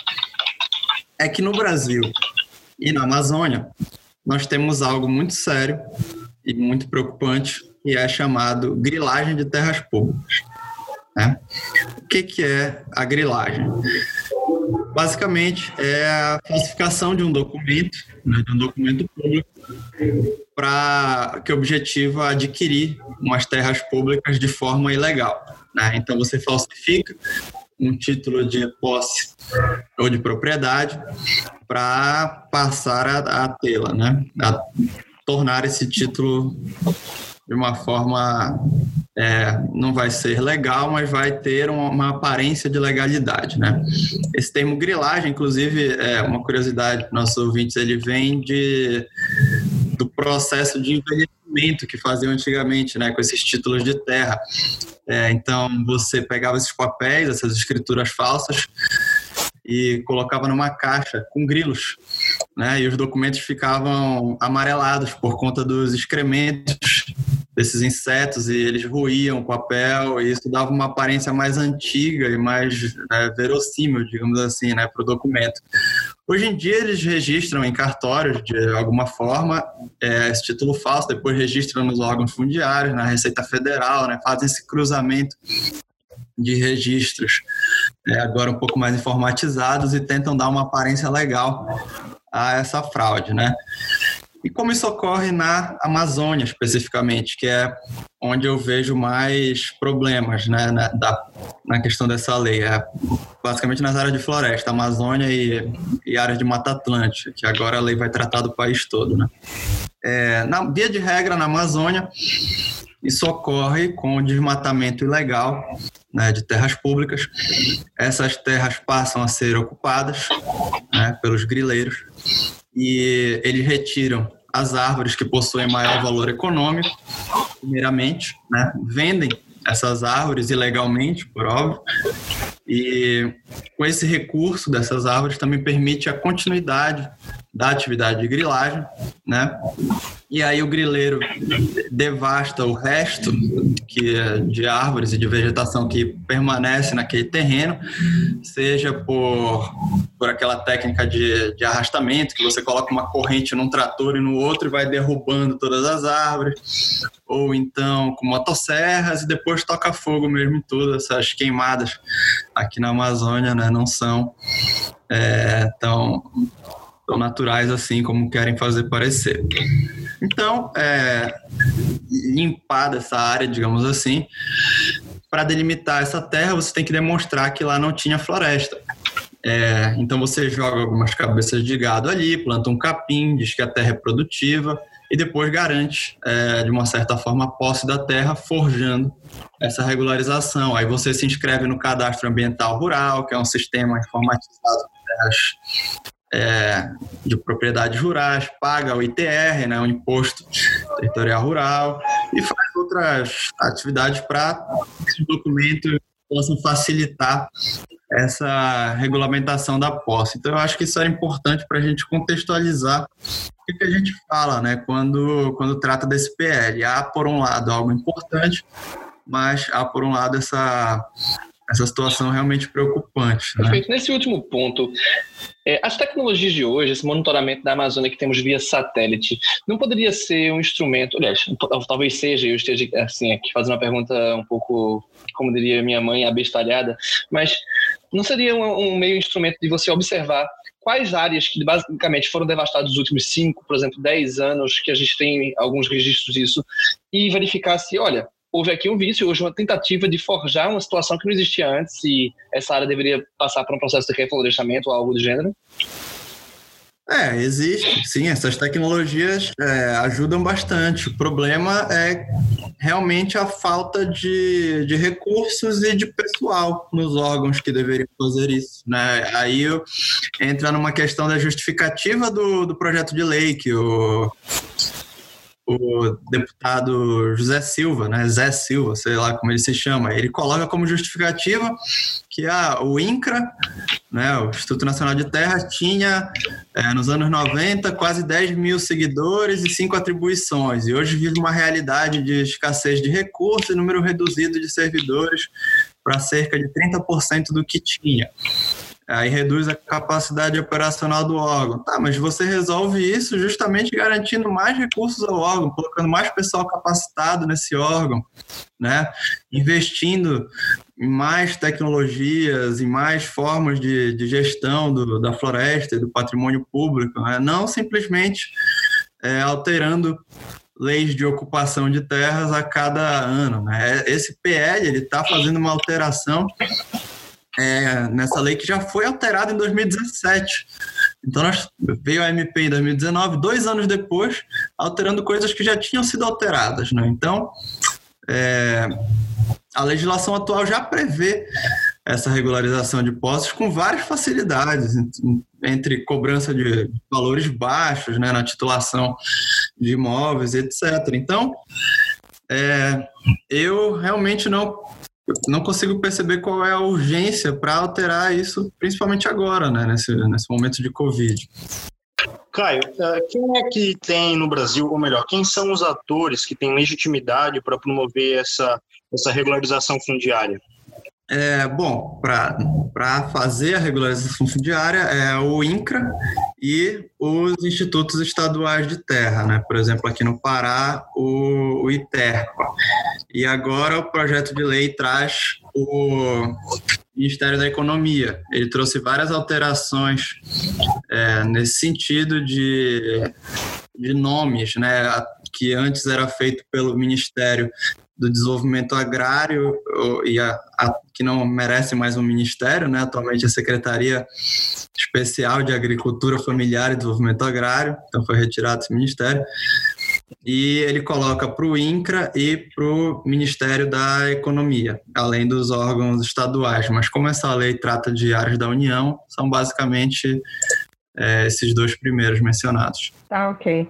É que no Brasil e na Amazônia, nós temos algo muito sério e muito preocupante, que é chamado grilagem de terras públicas. Né? O que, que é a grilagem? Basicamente, é a falsificação de um documento, né, de um documento público, para que objetiva adquirir umas terras públicas de forma ilegal. Né? Então você falsifica um título de posse ou de propriedade para passar a, a tê-la, né? a tornar esse título de uma forma é, não vai ser legal, mas vai ter uma, uma, aparência de legalidade, né? Esse termo grilagem, inclusive, é uma curiosidade para nossos ouvintes, ele vem de do processo de envelhecimento que faziam antigamente, né, com esses títulos de terra. É, então, você pegava esses papéis, essas escrituras falsas, e colocava numa caixa com grilos, né? E os documentos ficavam amarelados por conta dos excrementos desses insetos e eles ruíam o papel e isso dava uma aparência mais antiga e mais né, verossímil, digamos assim, né, para o documento. Hoje em dia eles registram em cartórios de alguma forma é, esse título falso, depois registram nos órgãos fundiários, na Receita Federal, né, fazem esse cruzamento de registros, é, agora um pouco mais informatizados e tentam dar uma aparência legal a essa fraude, né? E como isso ocorre na Amazônia, especificamente, que é onde eu vejo mais problemas né, na, da, na questão dessa lei. É basicamente nas áreas de floresta, Amazônia e, e áreas de Mata Atlântica, que agora a lei vai tratar do país todo. Né? É, na via de regra, na Amazônia, isso ocorre com o desmatamento ilegal né, de terras públicas. Essas terras passam a ser ocupadas né, pelos grileiros e eles retiram as árvores que possuem maior valor econômico, primeiramente, né? vendem essas árvores ilegalmente, por óbvio, e com esse recurso dessas árvores também permite a continuidade da atividade de grilagem, né? E aí o grileiro devasta o resto que de árvores e de vegetação que permanece naquele terreno, seja por, por aquela técnica de, de arrastamento, que você coloca uma corrente num trator e no outro e vai derrubando todas as árvores, ou então com motosserras e depois toca fogo mesmo em todas essas queimadas aqui na Amazônia, né? Não são é, tão tão naturais assim como querem fazer parecer. Então, é, limpar dessa área, digamos assim, para delimitar essa terra, você tem que demonstrar que lá não tinha floresta. É, então você joga algumas cabeças de gado ali, planta um capim, diz que a terra é produtiva e depois garante, é, de uma certa forma, a posse da terra, forjando essa regularização. Aí você se inscreve no cadastro ambiental rural, que é um sistema informatizado de terras é, de propriedades rurais, paga o ITR, né, o Imposto Territorial Rural, e faz outras atividades para que esses documentos possam facilitar essa regulamentação da posse. Então, eu acho que isso é importante para a gente contextualizar o que, que, a gente fala né, quando, quando trata desse PL. Há, por um lado, algo importante, mas há, por um lado, essa, essa situação realmente preocupante. Né? Perfeito. Nesse último ponto, é, as tecnologias de hoje, esse monitoramento da Amazônia que temos via satélite, não poderia ser um instrumento, aliás, talvez seja, eu esteja assim, aqui fazendo uma pergunta um pouco, como diria minha mãe, abestalhada, mas não seria um, um meio instrumento de você observar quais áreas que basicamente foram devastadas nos últimos 5, por exemplo, 10 anos, que a gente tem alguns registros disso, e verificar se, olha, houve aqui um vício, houve uma tentativa de forjar uma situação que não existia antes e essa área deveria passar por um processo de reflorestamento ou algo do gênero? É, existe, sim, essas tecnologias é, ajudam bastante. O problema é realmente a falta de, de recursos e de pessoal nos órgãos que deveriam fazer isso. Né? Aí entra numa questão da justificativa do, do projeto de lei que o o deputado José Silva, né, Zé Silva, sei lá como ele se chama, ele coloca como justificativa que ah, o INCRA, né, o Instituto Nacional de Terra, tinha é, nos anos 90 quase 10 mil seguidores e cinco atribuições, e hoje vive uma realidade de escassez de recursos e número reduzido de servidores para cerca de 30% do que tinha aí reduz a capacidade operacional do órgão. Tá, mas você resolve isso justamente garantindo mais recursos ao órgão, colocando mais pessoal capacitado nesse órgão, né? Investindo em mais tecnologias, em mais formas de, de gestão do, da floresta e do patrimônio público, né? não simplesmente é, alterando leis de ocupação de terras a cada ano. Né? Esse PL está fazendo uma alteração é, nessa lei que já foi alterada em 2017. Então, nós, veio a MP em 2019, dois anos depois, alterando coisas que já tinham sido alteradas. Né? Então, é, a legislação atual já prevê essa regularização de posses com várias facilidades, entre cobrança de valores baixos né, na titulação de imóveis, etc. Então, é, eu realmente não não consigo perceber qual é a urgência para alterar isso, principalmente agora, né, nesse, nesse momento de Covid. Caio, é, quem é que tem no Brasil, ou melhor, quem são os atores que têm legitimidade para promover essa, essa regularização fundiária? É, bom, para fazer a regularização fundiária é o INCRA e os institutos estaduais de terra, né? Por exemplo, aqui no Pará, o, o ITERPA. E agora o projeto de lei traz o Ministério da Economia. Ele trouxe várias alterações é, nesse sentido de, de nomes, né, que antes era feito pelo Ministério do Desenvolvimento Agrário e a, a, que não merece mais um ministério, né? Atualmente a Secretaria Especial de Agricultura Familiar e Desenvolvimento Agrário, então foi retirado esse ministério e ele coloca para o INCRA e para o Ministério da Economia, além dos órgãos estaduais. Mas como essa lei trata de áreas da União, são basicamente é, esses dois primeiros mencionados. Tá, ok.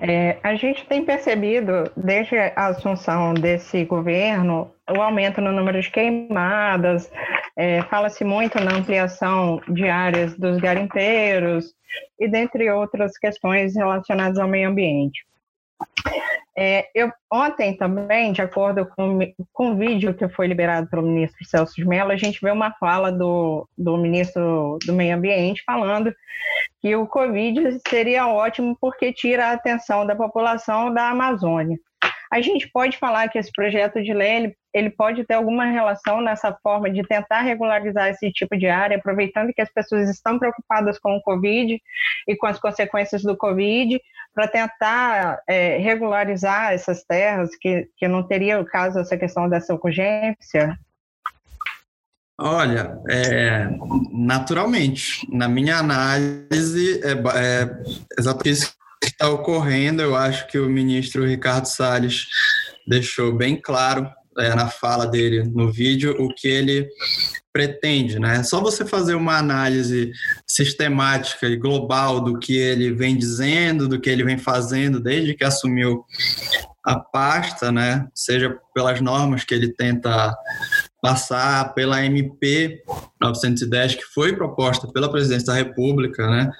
É, a gente tem percebido, desde a assunção desse governo, o aumento no número de queimadas, é, fala-se muito na ampliação de áreas dos garimpeiros e dentre outras questões relacionadas ao meio ambiente. É, eu, ontem também, de acordo com, com o vídeo que foi liberado pelo ministro Celso de Mello, a gente vê uma fala do, do ministro do Meio Ambiente falando que o Covid seria ótimo porque tira a atenção da população da Amazônia. A gente pode falar que esse projeto de lei ele, ele, pode ter alguma relação nessa forma de tentar regularizar esse tipo de área, aproveitando que as pessoas estão preocupadas com o Covid e com as consequências do Covid, para tentar é, regularizar essas terras, que, que não teria o caso essa questão dessa urgência? Olha, é, naturalmente, na minha análise, é, é exatamente isso que está ocorrendo. Eu acho que o ministro Ricardo Salles deixou bem claro é, na fala dele no vídeo o que ele pretende, né? Só você fazer uma análise sistemática e global do que ele vem dizendo, do que ele vem fazendo desde que assumiu a pasta, né? Seja pelas normas que ele tenta passar, pela MP 910 que foi proposta pela Presidência da República, né?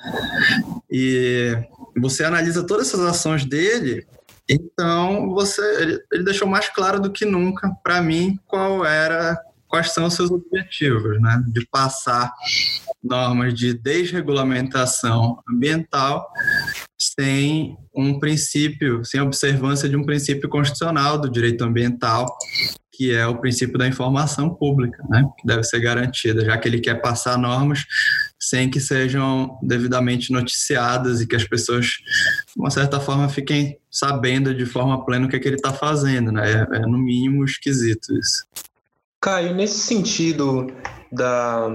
E você analisa todas essas ações dele, então você ele, ele deixou mais claro do que nunca para mim qual era quais são os seus objetivos, né? De passar normas de desregulamentação ambiental sem um princípio, sem observância de um princípio constitucional do direito ambiental, que é o princípio da informação pública, né? Que deve ser garantida, já que ele quer passar normas sem que sejam devidamente noticiadas e que as pessoas, de uma certa forma, fiquem sabendo de forma plena o que, é que ele está fazendo, né? É, é, no mínimo esquisito isso. Caio, nesse sentido da,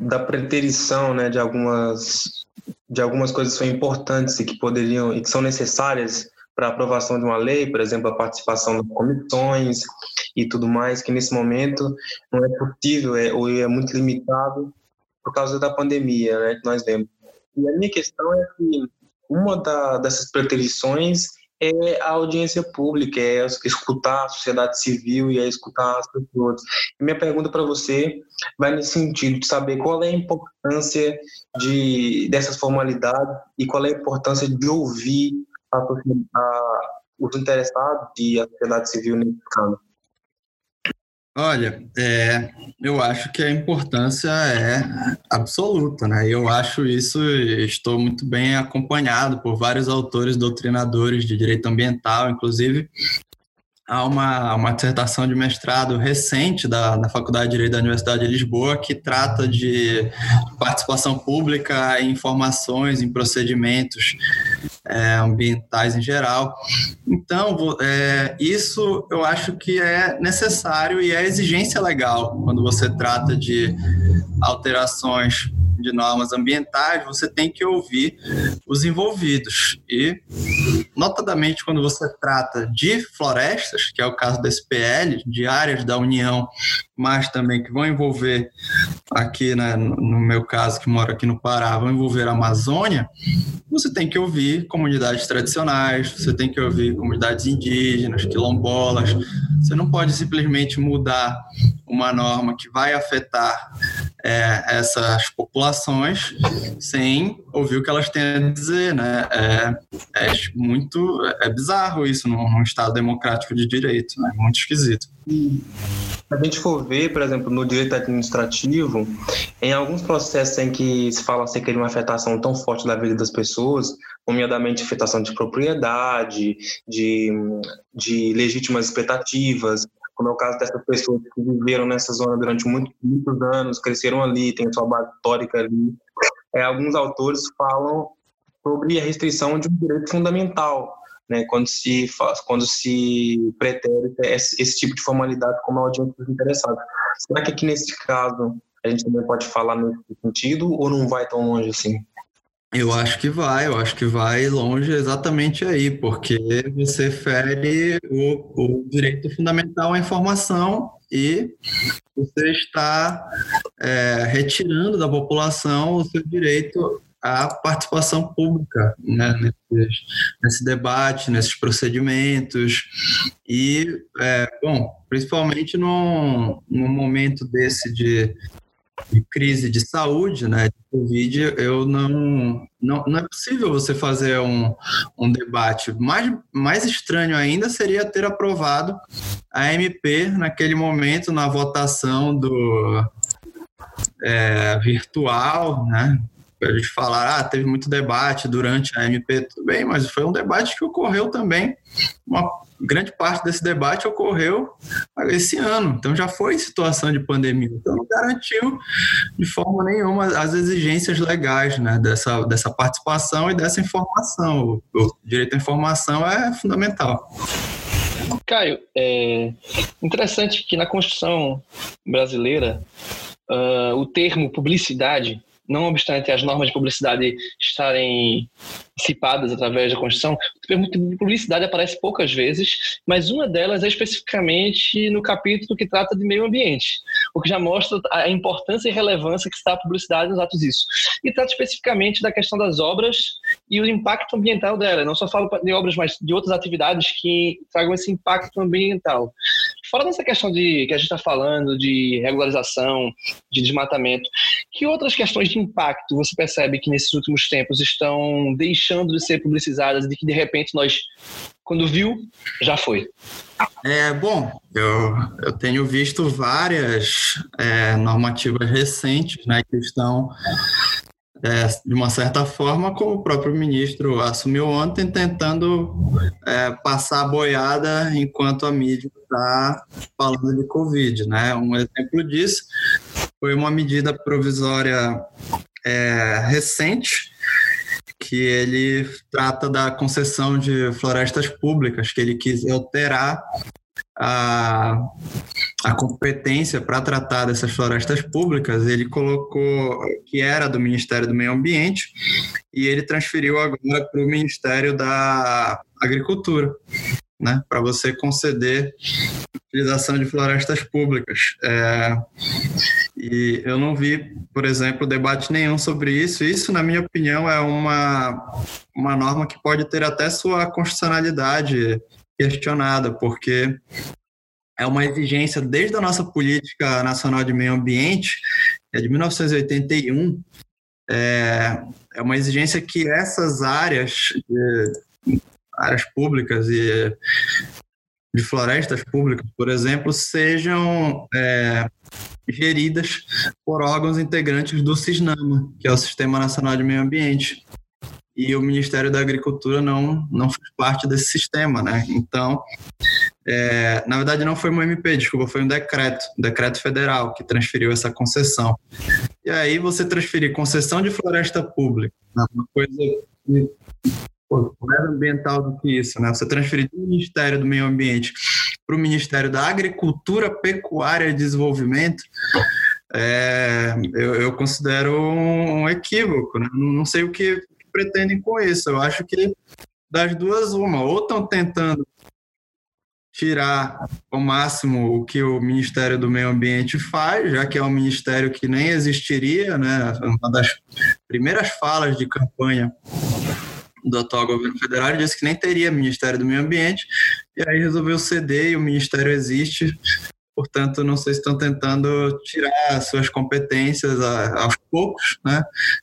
da preterição né, de, algumas, de algumas coisas que são importantes e que poderiam e que são necessárias para a aprovação de uma lei, por exemplo, a participação das comissões e tudo mais, que nesse momento não é possível é, ou é muito limitado por causa da pandemia né, que nós vemos. E a minha questão é que uma da, dessas preterições é a audiência pública, é escutar a sociedade civil e é escutar as pessoas. E minha pergunta para você vai nesse sentido de saber qual é a importância de dessas formalidades e qual é a importância de ouvir a, a, os interessados e a sociedade civil nesse caso. Olha, é, eu acho que a importância é absoluta, né? Eu acho isso, estou muito bem acompanhado por vários autores doutrinadores de direito ambiental, inclusive há uma, uma dissertação de mestrado recente da, da Faculdade de Direito da Universidade de Lisboa que trata de participação pública em informações, em procedimentos é, ambientais em geral. Então, é, isso eu acho que é necessário e é exigência legal quando você trata de alterações de normas ambientais, você tem que ouvir os envolvidos. E, notadamente, quando você trata de florestas, que é o caso da SPL, de áreas da União, mas também que vão envolver aqui, né, no meu caso, que moro aqui no Pará, vão envolver a Amazônia, você tem que ouvir comunidades tradicionais, você tem que ouvir comunidades indígenas, quilombolas. Você não pode simplesmente mudar uma norma que vai afetar é, essas populações sem ouvir o que elas têm a dizer, né? É, é muito é bizarro isso num, num Estado democrático de direito, né? Muito esquisito. Se a gente for ver, por exemplo, no direito administrativo, em alguns processos em que se fala acerca de uma afetação tão forte da vida das pessoas, nomeadamente afetação de propriedade, de, de legítimas expectativas, como é o caso dessas pessoas que viveram nessa zona durante muito, muitos anos, cresceram ali, têm sua base histórica ali. é, alguns autores falam sobre a restrição de um direito fundamental, né, quando se faz, quando se pretere esse, esse tipo de formalidade como audiência dos interessados. Será que aqui nesse caso a gente também pode falar nesse sentido ou não vai tão longe assim? Eu acho que vai, eu acho que vai longe exatamente aí, porque você fere o, o direito fundamental à informação e você está é, retirando da população o seu direito à participação pública né, nesse, nesse debate, nesses procedimentos. E, é, bom, principalmente num, num momento desse de de crise de saúde, né, de Covid, eu não, não, não é possível você fazer um, um debate. Mais, mais estranho ainda seria ter aprovado a MP naquele momento na votação do é, virtual, né, a gente falar, ah, teve muito debate durante a MP, tudo bem, mas foi um debate que ocorreu também uma grande parte desse debate ocorreu esse ano, então já foi situação de pandemia, então não garantiu de forma nenhuma as exigências legais né, dessa, dessa participação e dessa informação. O, o direito à informação é fundamental. Caio, é interessante que na Constituição brasileira uh, o termo publicidade não obstante as normas de publicidade estarem dissipadas através da Constituição, o termo de publicidade aparece poucas vezes, mas uma delas é especificamente no capítulo que trata de meio ambiente, o que já mostra a importância e relevância que está a publicidade nos atos disso. E trata especificamente da questão das obras e o impacto ambiental dela. Não só falo de obras, mas de outras atividades que tragam esse impacto ambiental. Fora dessa questão de que a gente está falando de regularização, de desmatamento, que outras questões de impacto você percebe que nesses últimos tempos estão deixando de ser publicizadas e que de repente nós, quando viu, já foi? É, bom, eu, eu tenho visto várias é, normativas recentes né, que estão é, de uma certa forma, como o próprio ministro assumiu ontem, tentando é, passar a boiada enquanto a mídia está falando de Covid. Né? Um exemplo disso foi uma medida provisória é, recente que ele trata da concessão de florestas públicas, que ele quis alterar a, a competência para tratar dessas florestas públicas, ele colocou que era do Ministério do Meio Ambiente e ele transferiu agora para o Ministério da Agricultura, né, para você conceder utilização de florestas públicas. É, e eu não vi, por exemplo, debate nenhum sobre isso. Isso, na minha opinião, é uma, uma norma que pode ter até sua constitucionalidade questionada, porque é uma exigência desde a nossa política nacional de meio ambiente, é de 1981, é, é uma exigência que essas áreas, de, áreas públicas e de florestas públicas, por exemplo, sejam é, geridas por órgãos integrantes do CISNAMA, que é o Sistema Nacional de Meio Ambiente e o Ministério da Agricultura não, não faz parte desse sistema, né? Então, é, na verdade não foi uma MP, desculpa, foi um decreto, um decreto federal que transferiu essa concessão. E aí você transferir concessão de floresta pública, né? uma coisa que, pô, mais ambiental do que isso, né? Você transferir do Ministério do Meio Ambiente para o Ministério da Agricultura, Pecuária e Desenvolvimento, é, eu, eu, considero um, um equívoco. Né? Não sei o que pretendem com isso. Eu acho que das duas, uma, ou estão tentando tirar ao máximo o que o Ministério do Meio Ambiente faz, já que é um ministério que nem existiria, né? Uma das primeiras falas de campanha do atual governo federal disse que nem teria Ministério do Meio Ambiente, e aí resolveu ceder e o ministério existe. Portanto, não sei se estão tentando tirar suas competências aos poucos, né?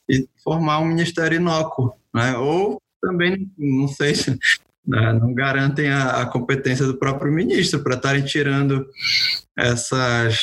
E formar um ministério inócuo, né? Ou também, não sei se né, não garantem a, a, competência do próprio ministro para estarem tirando essas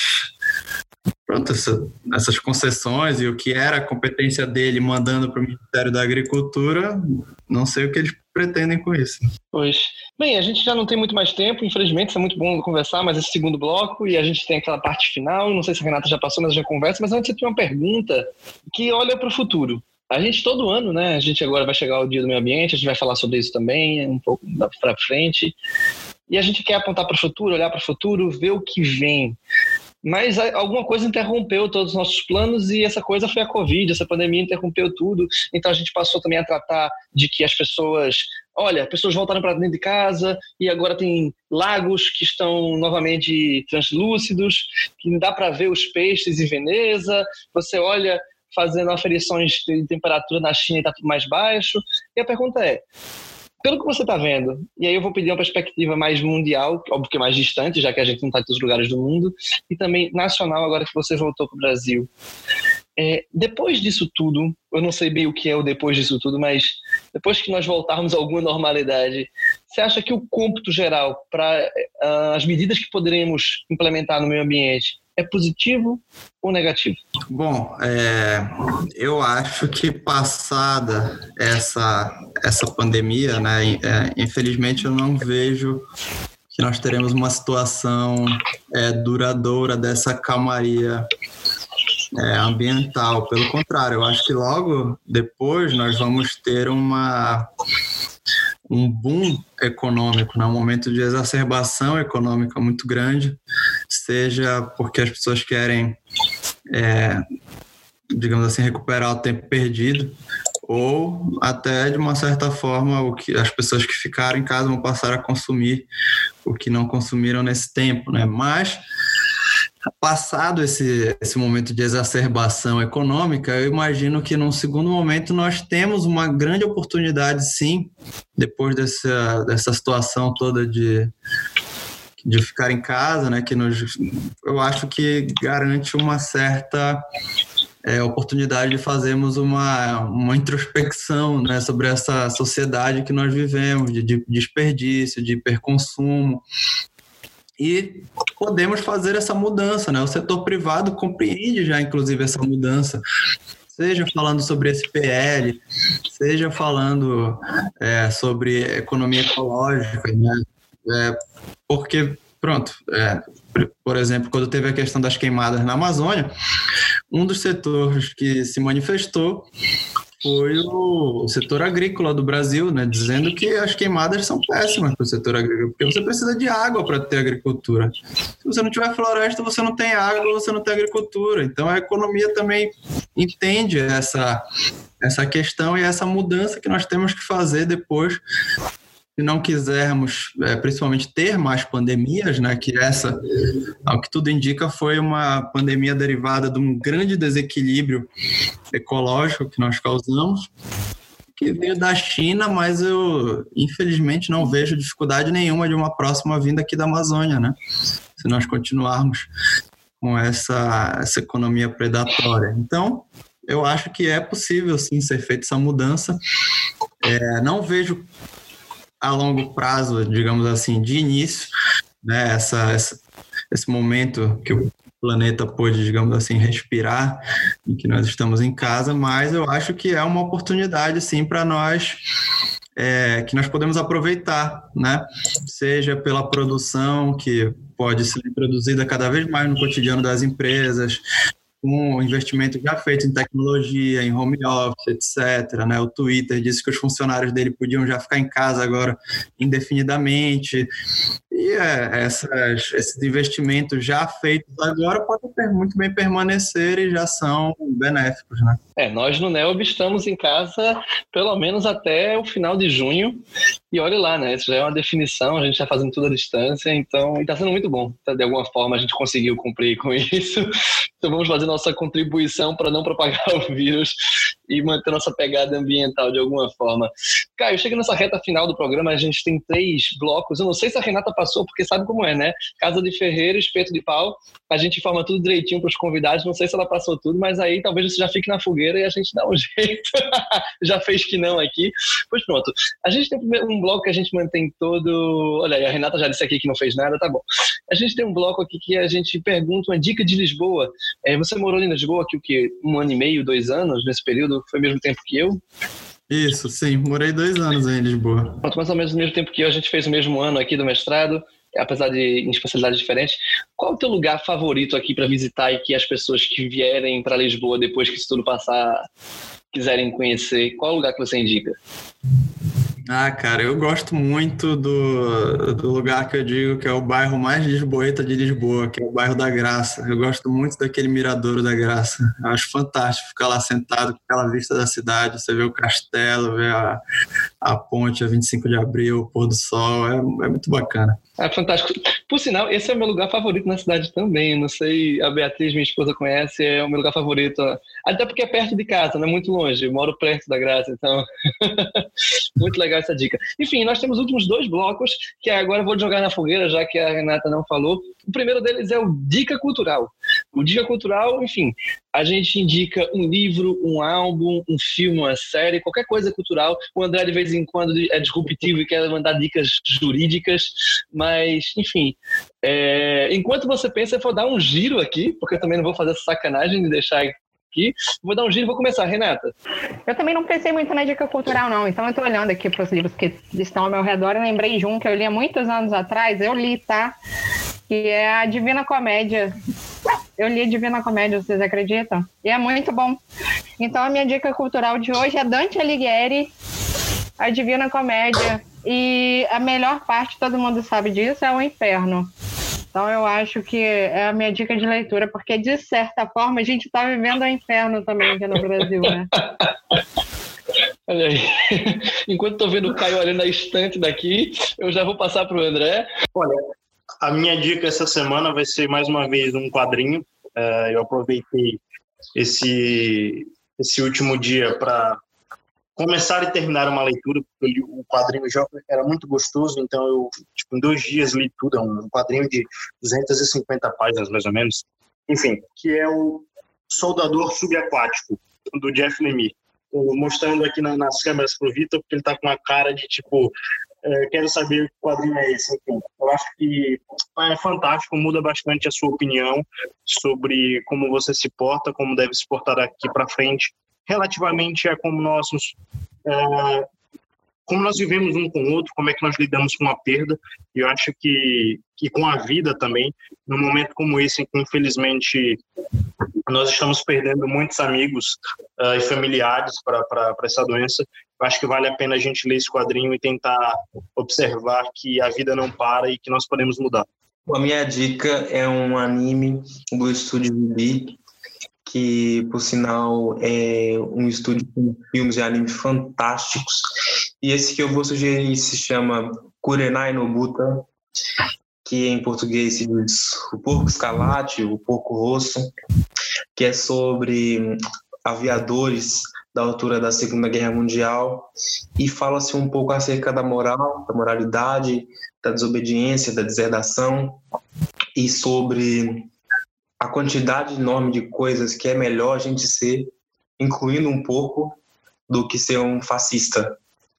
pronto, essa, essas concessões e o que era a competência dele mandando para o Ministério da Agricultura, não sei o que eles pretendem com isso. Pois. Bem, a gente já não tem muito mais tempo, infelizmente, é muito bom conversar, mas esse segundo bloco e a gente tem aquela parte final, não sei se a Renata já passou, mas já conversa, mas antes eu tenho uma pergunta que olha para o futuro. A gente todo ano, né? A gente agora vai chegar o dia do meio ambiente, a gente vai falar sobre isso também um pouco para frente. E a gente quer apontar para o futuro, olhar para o futuro, ver o que vem. Mas alguma coisa interrompeu todos os nossos planos e essa coisa foi a Covid, essa pandemia interrompeu tudo. Então a gente passou também a tratar de que as pessoas, olha, pessoas voltaram para dentro de casa e agora tem lagos que estão novamente translúcidos, que dá para ver os peixes em Veneza. Você olha fazendo aferições de temperatura na China e está tudo mais baixo. E a pergunta é: pelo que você está vendo, e aí eu vou pedir uma perspectiva mais mundial, óbvio que mais distante, já que a gente não está em todos os lugares do mundo, e também nacional, agora que você voltou para o Brasil. É, depois disso tudo, eu não sei bem o que é o depois disso tudo, mas depois que nós voltarmos a alguma normalidade, você acha que o cômputo geral para uh, as medidas que poderemos implementar no meio ambiente é positivo ou negativo? Bom, é, eu acho que passada essa, essa pandemia, né, é, infelizmente eu não vejo que nós teremos uma situação é, duradoura dessa calmaria é, ambiental. Pelo contrário, eu acho que logo depois nós vamos ter uma um boom econômico, né? um momento de exacerbação econômica muito grande, seja porque as pessoas querem, é, digamos assim, recuperar o tempo perdido, ou até de uma certa forma o que as pessoas que ficaram em casa vão passar a consumir o que não consumiram nesse tempo, né? Mas Passado esse, esse momento de exacerbação econômica, eu imagino que num segundo momento nós temos uma grande oportunidade, sim, depois dessa, dessa situação toda de, de ficar em casa, né, que nos, eu acho que garante uma certa é, oportunidade de fazermos uma, uma introspecção né, sobre essa sociedade que nós vivemos, de, de desperdício, de hiperconsumo, e podemos fazer essa mudança, né? O setor privado compreende já, inclusive, essa mudança. Seja falando sobre esse PL, seja falando é, sobre economia ecológica, né? É, porque, pronto, é, por exemplo, quando teve a questão das queimadas na Amazônia, um dos setores que se manifestou foi o, setor agrícola do Brasil, né, dizendo que as queimadas são péssimas para o setor agrícola, porque você precisa de água para ter agricultura. Se você não tiver floresta, você não tem água, você não tem agricultura. Então a economia também entende essa essa questão e essa mudança que nós temos que fazer depois se não quisermos, é, principalmente, ter mais pandemias, né, que essa, ao que tudo indica, foi uma pandemia derivada de um grande desequilíbrio ecológico que nós causamos, que veio da China, mas eu, infelizmente, não vejo dificuldade nenhuma de uma próxima vinda aqui da Amazônia, né? Se nós continuarmos com essa, essa economia predatória. Então, eu acho que é possível, sim, ser feita essa mudança. É, não vejo a longo prazo, digamos assim, de início, né, essa, essa, esse momento que o planeta pôde, digamos assim, respirar em que nós estamos em casa, mas eu acho que é uma oportunidade, sim, para nós é, que nós podemos aproveitar, né? Seja pela produção que pode ser produzida cada vez mais no cotidiano das empresas, com um investimento já feito em tecnologia, em home office, etc. Né? O Twitter disse que os funcionários dele podiam já ficar em casa agora indefinidamente. E é, essas, esses investimentos já feitos agora podem muito bem permanecer e já são benéficos. Né? É, nós no NELB estamos em casa pelo menos até o final de junho. E olha lá, né? Isso já é uma definição, a gente está fazendo tudo à distância, então está sendo muito bom. Tá? De alguma forma a gente conseguiu cumprir com isso. Então vamos fazer nossa contribuição para não propagar o vírus e manter nossa pegada ambiental de alguma forma. Caio, chega nessa reta final do programa, a gente tem três blocos. Eu não sei se a Renata passou, porque sabe como é, né? Casa de Ferreira, espeto de pau. A gente informa tudo direitinho para os convidados. Não sei se ela passou tudo, mas aí talvez você já fique na fogueira e a gente dá um jeito. já fez que não aqui. Pois pronto. A gente tem um bloco que a gente mantém todo. Olha, a Renata já disse aqui que não fez nada, tá bom. A gente tem um bloco aqui que a gente pergunta uma dica de Lisboa. É, você morou em Lisboa aqui o que? Um ano e meio, dois anos nesse período? Foi o mesmo tempo que eu? Isso, sim. Morei dois anos aí em Lisboa. Pronto, mais ou menos no mesmo tempo que eu. A gente fez o mesmo ano aqui do mestrado, apesar de em especialidades diferentes. Qual é o teu lugar favorito aqui para visitar e que as pessoas que vierem para Lisboa depois que isso tudo passar quiserem conhecer, qual lugar que você indica? Ah, cara, eu gosto muito do, do lugar que eu digo que é o bairro mais lisboeta de Lisboa, que é o bairro da Graça. Eu gosto muito daquele miradouro da Graça. Eu acho fantástico ficar lá sentado com aquela vista da cidade, você vê o castelo, vê a, a ponte a 25 de abril, o pôr do sol, é, é muito bacana. É fantástico. Por sinal, esse é o meu lugar favorito na cidade também. Não sei, a Beatriz, minha esposa, conhece, é o meu lugar favorito. Até porque é perto de casa, não é muito longe. Eu moro perto da Graça, então. muito legal essa dica. Enfim, nós temos os últimos dois blocos, que agora eu vou jogar na fogueira, já que a Renata não falou. O primeiro deles é o Dica Cultural. O Dica Cultural, enfim, a gente indica um livro, um álbum, um filme, uma série, qualquer coisa cultural. O André, de vez em quando, é disruptivo e quer mandar dicas jurídicas, mas, enfim. É... enquanto você pensa, eu vou dar um giro aqui, porque eu também não vou fazer essa sacanagem de deixar aqui. Vou dar um giro e vou começar. Renata. Eu também não pensei muito na dica cultural, não. Então eu estou olhando aqui para os livros que estão ao meu redor e lembrei de um que eu li há muitos anos atrás. Eu li, tá? Que é a Divina Comédia. Eu li a Divina Comédia, vocês acreditam? E é muito bom. Então a minha dica cultural de hoje é Dante Alighieri, a Divina Comédia. E a melhor parte, todo mundo sabe disso, é o inferno. Então eu acho que é a minha dica de leitura, porque de certa forma a gente está vivendo o inferno também aqui no Brasil, né? Olha aí. Enquanto estou vendo o Caio olhando a estante daqui, eu já vou passar para o André. Olha, a minha dica essa semana vai ser mais uma vez um quadrinho. Uh, eu aproveitei esse, esse último dia para começar e terminar uma leitura, porque o quadrinho já era muito gostoso, então eu, tipo, em dois dias li tudo, é um quadrinho de 250 páginas, mais ou menos, enfim, que é o Soldador Subaquático, do Jeff Lemire. mostrando aqui na, nas câmeras pro Vitor, porque ele tá com uma cara de, tipo, é, quero saber que quadrinho é esse. Enfim, eu acho que é fantástico, muda bastante a sua opinião sobre como você se porta, como deve se portar daqui para frente, relativamente a como nós é, como nós vivemos um com o outro, como é que nós lidamos com a perda. E eu acho que, que com a vida também, num momento como esse, em que infelizmente nós estamos perdendo muitos amigos uh, e familiares para essa doença, eu acho que vale a pena a gente ler esse quadrinho e tentar observar que a vida não para e que nós podemos mudar. A minha dica é um anime do estúdio Ghibli, que por sinal é um estúdio com filmes e animes fantásticos. E esse que eu vou sugerir se chama Kurenai no Buta, que em português se diz O Porco Escalate, O Porco Rosso, que é sobre aviadores da altura da Segunda Guerra Mundial e fala-se um pouco acerca da moral, da moralidade, da desobediência, da deserdação e sobre a quantidade enorme de coisas que é melhor a gente ser, incluindo um pouco do que ser um fascista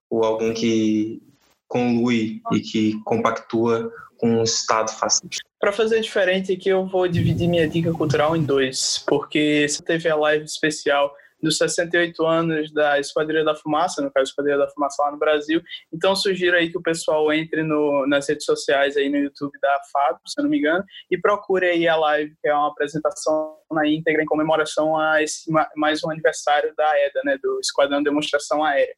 ou alguém que conlui e que compactua com um Estado fascista. Para fazer diferente aqui, eu vou dividir minha dica cultural em dois, porque você teve a live especial dos 68 anos da Esquadrilha da Fumaça, no caso Esquadrilha da Fumaça lá no Brasil. Então sugiro aí que o pessoal entre no, nas redes sociais aí no YouTube da FAB, se eu não me engano, e procure aí a live, que é uma apresentação na íntegra em comemoração a esse mais um aniversário da EDA, né, do Esquadrão de Demonstração Aérea.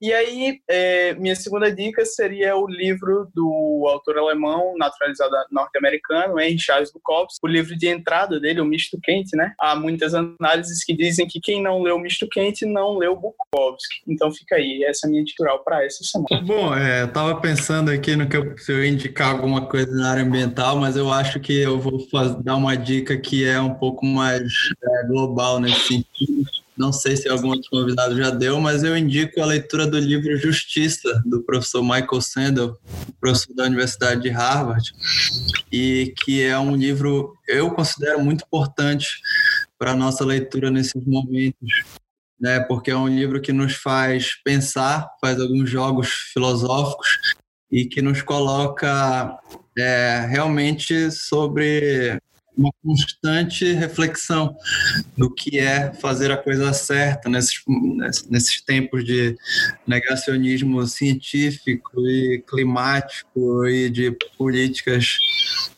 E aí, é, minha segunda dica seria o livro do autor alemão, naturalizado norte-americano, Henry Charles Bukowski, o livro de entrada dele, O Misto Quente, né? Há muitas análises que dizem que quem não leu Misto Quente não leu Bukowski. Então fica aí, essa é a minha editorial para essa semana. Bom, é, eu tava pensando aqui no que eu, se eu indicar alguma coisa na área ambiental, mas eu acho que eu vou fazer, dar uma dica que é um pouco mais é, global nesse sentido não sei se algum outro convidado já deu, mas eu indico a leitura do livro Justiça, do professor Michael Sandel, professor da Universidade de Harvard, e que é um livro eu considero muito importante para nossa leitura nesses momentos, né? porque é um livro que nos faz pensar, faz alguns jogos filosóficos e que nos coloca é, realmente sobre uma constante reflexão do que é fazer a coisa certa nesses, nesses tempos de negacionismo científico e climático e de políticas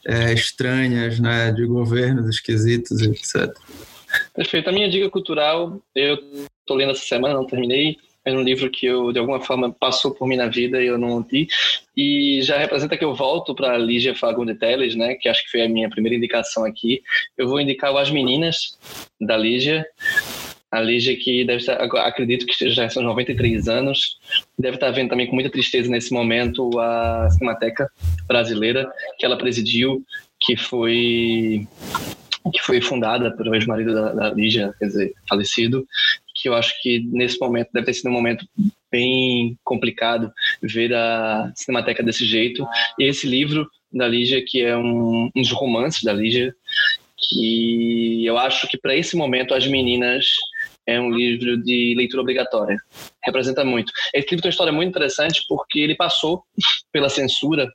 é, estranhas, né, de governos esquisitos, etc. Perfeito. A minha dica cultural, eu estou lendo essa semana, não terminei. É um livro que eu, de alguma forma, passou por mim na vida e eu não li. E já representa que eu volto para Lígia Fagundes Teles, né? Que acho que foi a minha primeira indicação aqui. Eu vou indicar o As Meninas, da Lígia. A Lígia que deve estar, acredito que já são 93 anos, deve estar vendo também com muita tristeza nesse momento a Cinemateca Brasileira que ela presidiu, que foi que foi fundada pelo ex-marido da, da Lígia, quer dizer, falecido, que eu acho que nesse momento deve ter sido um momento bem complicado ver a Cinemateca desse jeito. E esse livro da Lígia, que é um, um dos romances da Lígia, que eu acho que para esse momento as meninas é um livro de leitura obrigatória. Representa muito. Esse livro tem uma história muito interessante porque ele passou pela censura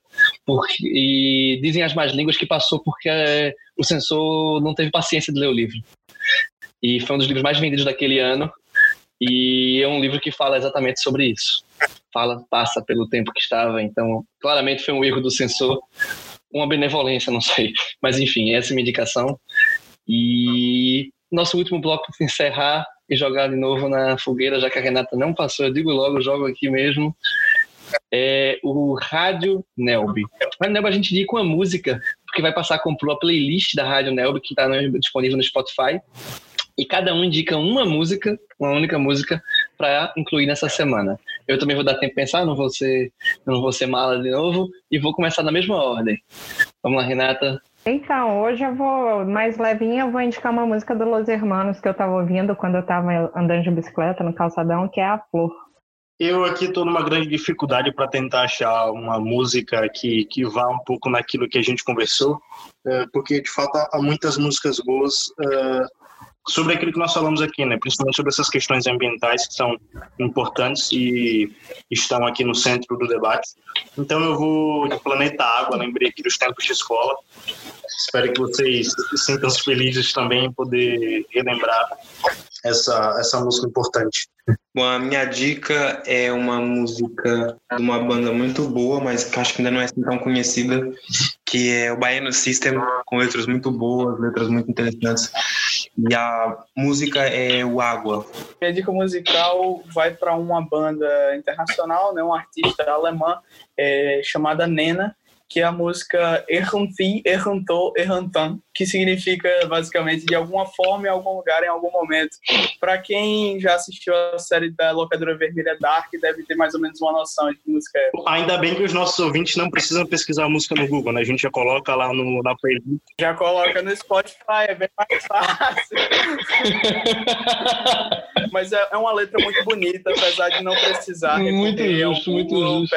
porque, e dizem as más línguas que passou porque é, o censor não teve paciência de ler o livro. E foi um dos livros mais vendidos daquele ano e é um livro que fala exatamente sobre isso. Fala, passa pelo tempo que estava, então claramente foi um erro do censor, uma benevolência, não sei. Mas enfim, essa é a minha indicação. E nosso último bloco para encerrar e jogar de novo na fogueira, já que a Renata não passou, eu digo logo, jogo aqui mesmo. É o Rádio Nelby. O Rádio Nelby a gente indica uma música, porque vai passar comprou a playlist da Rádio Nelby, que está disponível no Spotify. E cada um indica uma música, uma única música, para incluir nessa semana. Eu também vou dar tempo de pensar, não vou ser, não vou ser mala de novo, e vou começar na mesma ordem. Vamos lá, Renata. Então, hoje eu vou mais levinha, eu vou indicar uma música do Los Hermanos que eu estava ouvindo quando eu estava andando de bicicleta no calçadão, que é A Flor. Eu aqui estou numa grande dificuldade para tentar achar uma música que, que vá um pouco naquilo que a gente conversou, é, porque de fato há muitas músicas boas é, sobre aquilo que nós falamos aqui, né? principalmente sobre essas questões ambientais que são importantes e estão aqui no centro do debate. Então eu vou de Planeta Água, lembrei aqui dos tempos de escola. Espero que vocês sintam-se felizes também em poder relembrar essa, essa música importante. Bom, a minha dica é uma música de uma banda muito boa, mas que acho que ainda não é assim tão conhecida, que é o Baiano System, com letras muito boas, letras muito interessantes. E a música é o Água. Minha dica musical vai para uma banda internacional, né, uma artista alemã é, chamada Nena, que é a música Erranti, Errantou, Errantan, que significa basicamente de alguma forma, em algum lugar, em algum momento. Para quem já assistiu a série da Locadora Vermelha Dark, deve ter mais ou menos uma noção de que música é. Ainda bem que os nossos ouvintes não precisam pesquisar a música no Google, né? A gente já coloca lá no, na playlist. Já coloca no Spotify, é bem mais fácil. Mas é, é, uma letra muito bonita, apesar de não precisar. Muito justo, muito justo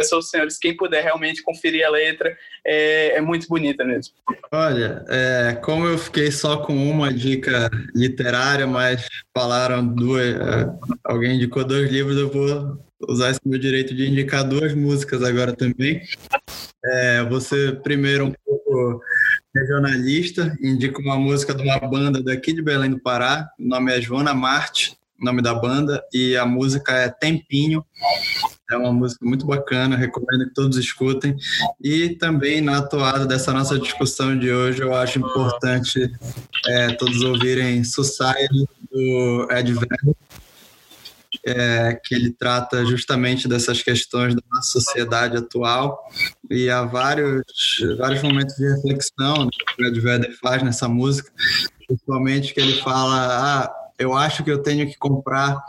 pessoas, senhores, quem puder realmente conferir a letra, é, é muito bonita mesmo. Olha, é, como eu fiquei só com uma dica literária, mas falaram duas, é, alguém indicou dois livros, eu vou usar esse meu direito de indicar duas músicas agora também. É, você primeiro um pouco regionalista, indica uma música de uma banda daqui de Belém do Pará, o nome é Joana Marte, nome da banda, e a música é Tempinho. É uma música muito bacana, recomendo que todos escutem. E também na atuada dessa nossa discussão de hoje, eu acho importante é, todos ouvirem Society do Ed Vedder, é, que ele trata justamente dessas questões da nossa sociedade atual e há vários, vários momentos de reflexão que o Ed Vedder faz nessa música, principalmente que ele fala ah, eu acho que eu tenho que comprar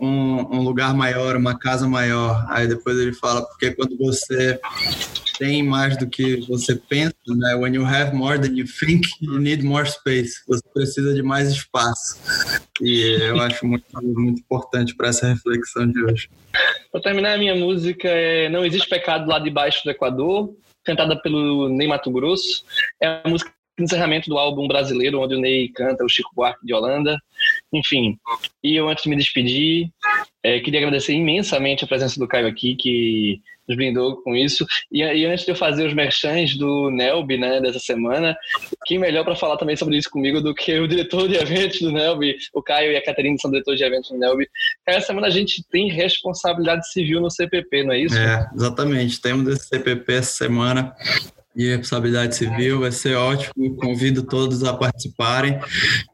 um, um, lugar maior, uma casa maior. Aí depois ele fala, porque quando você tem mais do que você pensa, né? When you have more than you think, you need more space. Você precisa de mais espaço. E eu acho muito, muito importante para essa reflexão de hoje. Para terminar, a minha música é Não Existe Pecado Lá Debaixo do Equador, cantada pelo Ney Mato Grosso. É a música encerramento do álbum brasileiro, onde o Ney canta o Chico Buarque de Holanda. Enfim, e eu antes de me despedir, é, queria agradecer imensamente a presença do Caio aqui, que nos brindou com isso. E, e antes de eu fazer os merchans do Nelby, né, dessa semana, quem melhor para falar também sobre isso comigo do que o diretor de eventos do Nelby, o Caio e a Caterina são diretores de eventos do Nelby. Essa semana a gente tem responsabilidade civil no CPP, não é isso? É, exatamente. Temos esse CPP essa semana de responsabilidade civil, vai ser ótimo. Convido todos a participarem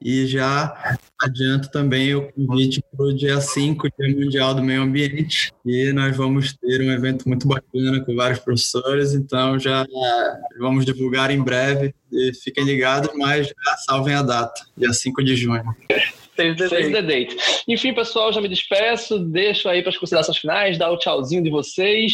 e já adianto também o convite para o dia 5, Dia Mundial do Meio Ambiente, e nós vamos ter um evento muito bacana com vários professores, então já vamos divulgar em breve e fiquem ligados, mas já salvem a data, dia 5 de junho. Save the, Save the date. Enfim, pessoal, já me despeço. Deixo aí para as considerações finais, dar o tchauzinho de vocês.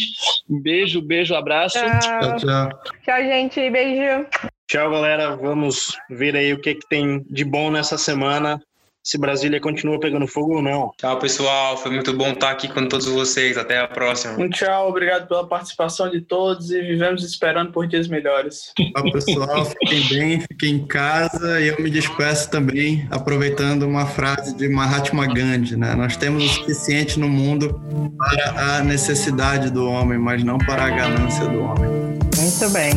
Um beijo, beijo, abraço. Tchau, tchau. Tchau, gente. Beijo. Tchau, galera. Vamos ver aí o que, que tem de bom nessa semana se Brasília continua pegando fogo ou não. Tchau, pessoal. Foi muito bom estar aqui com todos vocês. Até a próxima. Um tchau, obrigado pela participação de todos e vivemos esperando por dias melhores. Tchau, pessoal. Fiquem bem, fiquem em casa e eu me despeço também aproveitando uma frase de Mahatma Gandhi, né? Nós temos o suficiente no mundo para a necessidade do homem, mas não para a ganância do homem. Muito bem.